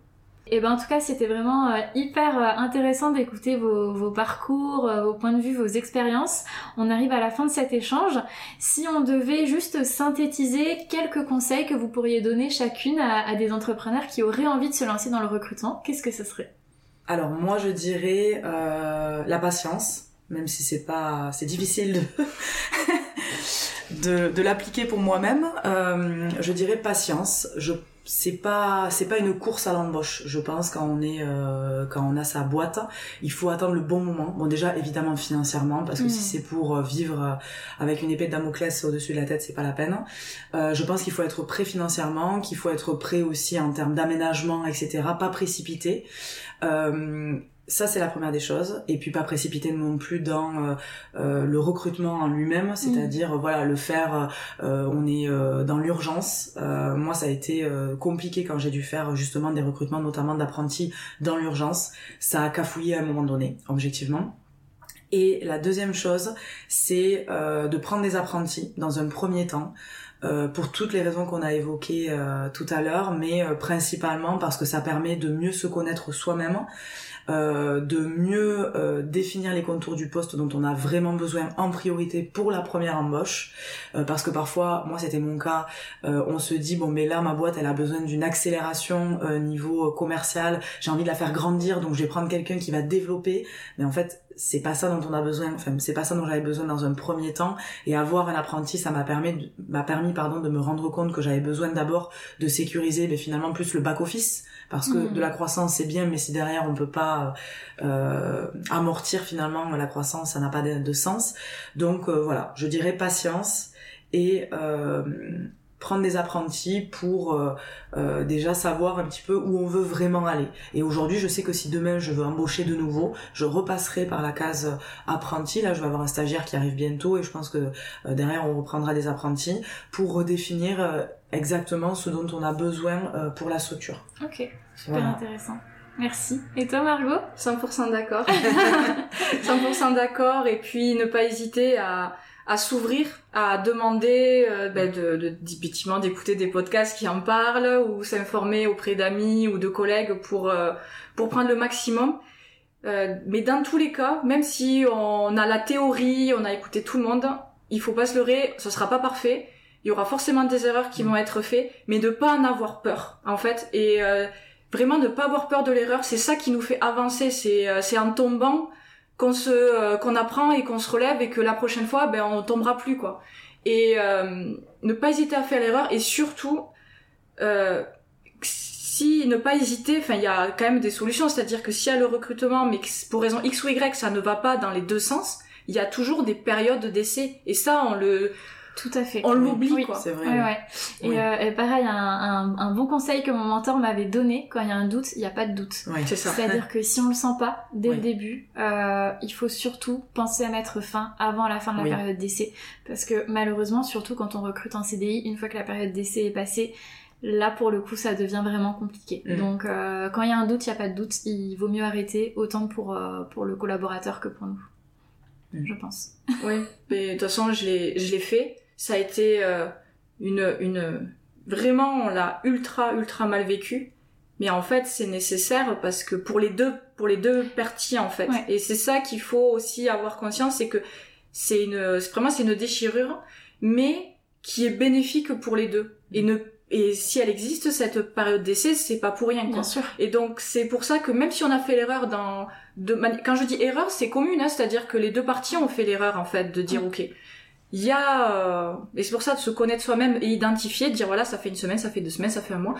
et ben en tout cas, c'était vraiment euh, hyper intéressant d'écouter vos, vos parcours, vos points de vue, vos expériences. On arrive à la fin de cet échange. Si on devait juste synthétiser quelques conseils que vous pourriez donner chacune à, à des entrepreneurs qui auraient envie de se lancer dans le recrutement, qu'est-ce que ce serait? Alors moi je dirais euh, la patience, même si c'est pas, c'est difficile de de, de l'appliquer pour moi-même. Euh, je dirais patience. Je c'est pas c'est pas une course à l'embauche. Je pense quand on est euh, quand on a sa boîte, il faut attendre le bon moment. Bon déjà évidemment financièrement parce que Mm. si c'est pour euh, vivre avec une épée de Damoclès au-dessus de la tête, c'est pas la peine. Euh, je pense qu'il faut être prêt financièrement, qu'il faut être prêt aussi en termes d'aménagement, etc. Pas précipité. Euh, ça c'est la première des choses. Et puis pas précipiter non plus dans euh, euh, le recrutement en lui-même c'est-à-dire voilà le faire euh, on est euh, dans l'urgence. Euh, moi ça a été euh, compliqué quand j'ai dû faire justement des recrutements notamment d'apprentis dans l'urgence. Ça a cafouillé à un moment donné objectivement. Et la deuxième chose c'est euh, de prendre des apprentis dans un premier temps pour toutes les raisons qu'on a évoquées euh, tout à l'heure, mais euh, principalement parce que ça permet de mieux se connaître soi-même, euh, de mieux euh, définir les contours du poste dont on a vraiment besoin en priorité pour la première embauche, Euh, parce que parfois, moi c'était mon cas, euh, on se dit bon mais là ma boîte elle a besoin d'une accélération euh, niveau euh, commercial, j'ai envie de la faire grandir donc je vais prendre quelqu'un qui va développer, mais en fait c'est pas ça dont on a besoin, enfin c'est pas ça dont j'avais besoin dans un premier temps. Et avoir un apprenti ça m'a permis de- m'a permis pardon de me rendre compte que j'avais besoin d'abord de sécuriser mais finalement plus le back office parce que Mhm. de la croissance c'est bien mais si derrière on peut pas euh, amortir finalement la croissance ça n'a pas de, de sens. Donc euh, voilà. Je dirais patience et euh, prendre des apprentis pour euh, euh, déjà savoir un petit peu où on veut vraiment aller. Et aujourd'hui, je sais que si demain je veux embaucher de nouveau, je repasserai par la case apprenti. Là, je vais avoir un stagiaire qui arrive bientôt et je pense que euh, derrière, on reprendra des apprentis pour redéfinir euh, exactement ce dont on a besoin euh, pour la structure. Ok, super Voilà. intéressant. Merci. Et toi, Margot? 100% d'accord. 100% d'accord. Et puis ne pas hésiter à, à s'ouvrir, à demander euh, ben, de, de, d'écouter des podcasts qui en parlent ou s'informer auprès d'amis ou de collègues pour euh, pour prendre le maximum. Euh, mais dans tous les cas, même si on a la théorie, on a écouté tout le monde, il faut pas se leurrer, ce sera pas parfait. Il y aura forcément des erreurs qui vont être faites, mais de pas en avoir peur, en fait. Et euh, vraiment de pas avoir peur de l'erreur, c'est ça qui nous fait avancer. C'est euh, c'est en tombant qu'on se euh, qu'on apprend et qu'on se relève et que la prochaine fois, ben on tombera plus quoi. Et euh, ne pas hésiter à faire l'erreur et surtout euh, si ne pas hésiter, enfin il y a quand même des solutions, c'est-à-dire que s'il y a le recrutement, mais que pour raison X ou Y ça ne va pas dans les deux sens, il y a toujours des périodes d'essai. Et ça, on le, tout à fait. On l'oublie, quoi. C'est vrai. Ouais, ouais. Et, euh, et, pareil, un, un, un, bon conseil que mon mentor m'avait donné, quand il y a un doute, il n'y a pas de doute. Ouais. C'est ça. C'est-à-dire que si on le sent pas dès le début, euh, il faut surtout penser à mettre fin avant la fin de la période d'essai. Parce que malheureusement, surtout quand on recrute un CDI, une fois que la période d'essai est passée, là pour le coup ça devient vraiment compliqué. Mm. Donc euh, quand il y a un doute, il n'y a pas de doute, il vaut mieux arrêter autant pour, euh, pour le collaborateur que pour nous. Mm. Je pense. Oui, mais de toute façon je l'ai je l'ai fait. Ça a été euh, une une vraiment on l'a ultra ultra mal vécu. Mais en fait, c'est nécessaire parce que pour les deux, pour les deux parties en fait, Ouais. et c'est ça qu'il faut aussi avoir conscience, c'est que c'est une, vraiment c'est une déchirure, mais qui est bénéfique pour les deux. Et ne, et si elle existe cette période d'essai, c'est pas pour rien quoi. Bien sûr. Et donc c'est pour ça que même si on a fait l'erreur dans de quand je dis erreur, c'est commune, hein, c'est-à-dire que les deux parties ont fait l'erreur en fait de dire ok. Il y a euh, et c'est pour ça de se connaître soi-même et identifier, de dire voilà ça fait une semaine, ça fait deux semaines, ça fait un mois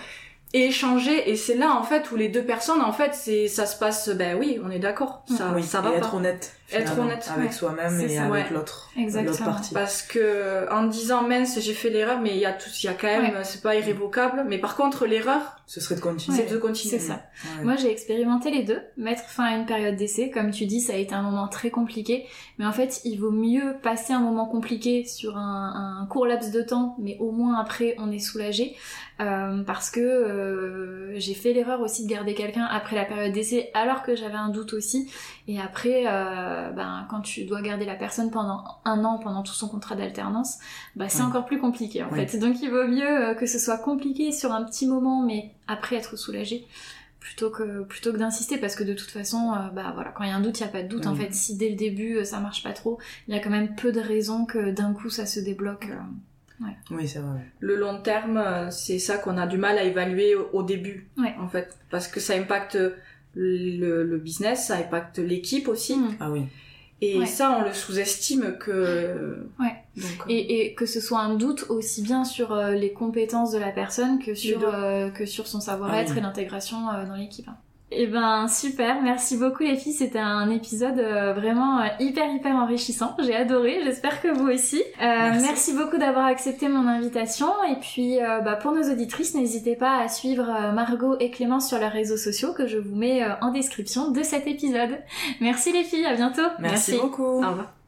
et échanger et c'est là en fait où les deux personnes en fait c'est ça se passe ben oui on est d'accord ça oui, ça va et pas être honnête. Être honnête, avec ouais. soi-même et ça, avec ouais. l'autre. Exactement. L'autre partie. parce que en disant mince j'ai fait l'erreur mais il y a tout il y a quand même c'est pas irrévocable mais par contre l'erreur Ce serait de continuer. c'est de continuer C'est ça. Ouais. Moi, j'ai expérimenté les deux. Mettre fin à une période d'essai, comme tu dis, ça a été un moment très compliqué. Mais en fait, il vaut mieux passer un moment compliqué sur un, un court laps de temps, mais au moins après, on est soulagé. Euh, parce que euh, j'ai fait l'erreur aussi de garder quelqu'un après la période d'essai, alors que j'avais un doute aussi. Et après, euh, ben, quand tu dois garder la personne pendant un an, pendant tout son contrat d'alternance, bah, c'est encore plus compliqué en fait. Donc il vaut mieux euh, que ce soit compliqué sur un petit moment, mais après être soulagé plutôt que plutôt que d'insister parce que de toute façon euh, bah voilà quand il y a un doute il y a pas de doute en fait si dès le début euh, ça marche pas trop il y a quand même peu de raisons que d'un coup ça se débloque euh. Oui, c'est vrai. le long terme c'est ça qu'on a du mal à évaluer au, au début Ouais. en fait parce que ça impacte le, le business ça impacte l'équipe aussi Mm. Ah oui. et Ouais. ça on le sous-estime que Ouais. donc, euh, et, et que ce soit un doute aussi bien sur euh, les compétences de la personne que sur euh, que sur son savoir-être Ah oui. et l'intégration euh, dans l'équipe et ben super, merci beaucoup les filles, c'était un épisode euh, vraiment euh, hyper hyper enrichissant, j'ai adoré, j'espère que vous aussi. Euh, merci. Merci. beaucoup d'avoir accepté mon invitation et puis euh, bah, pour nos auditrices, n'hésitez pas à suivre Margot et Clémence sur leurs réseaux sociaux que je vous mets en description de cet épisode. Merci les filles, à bientôt. Merci beaucoup. au revoir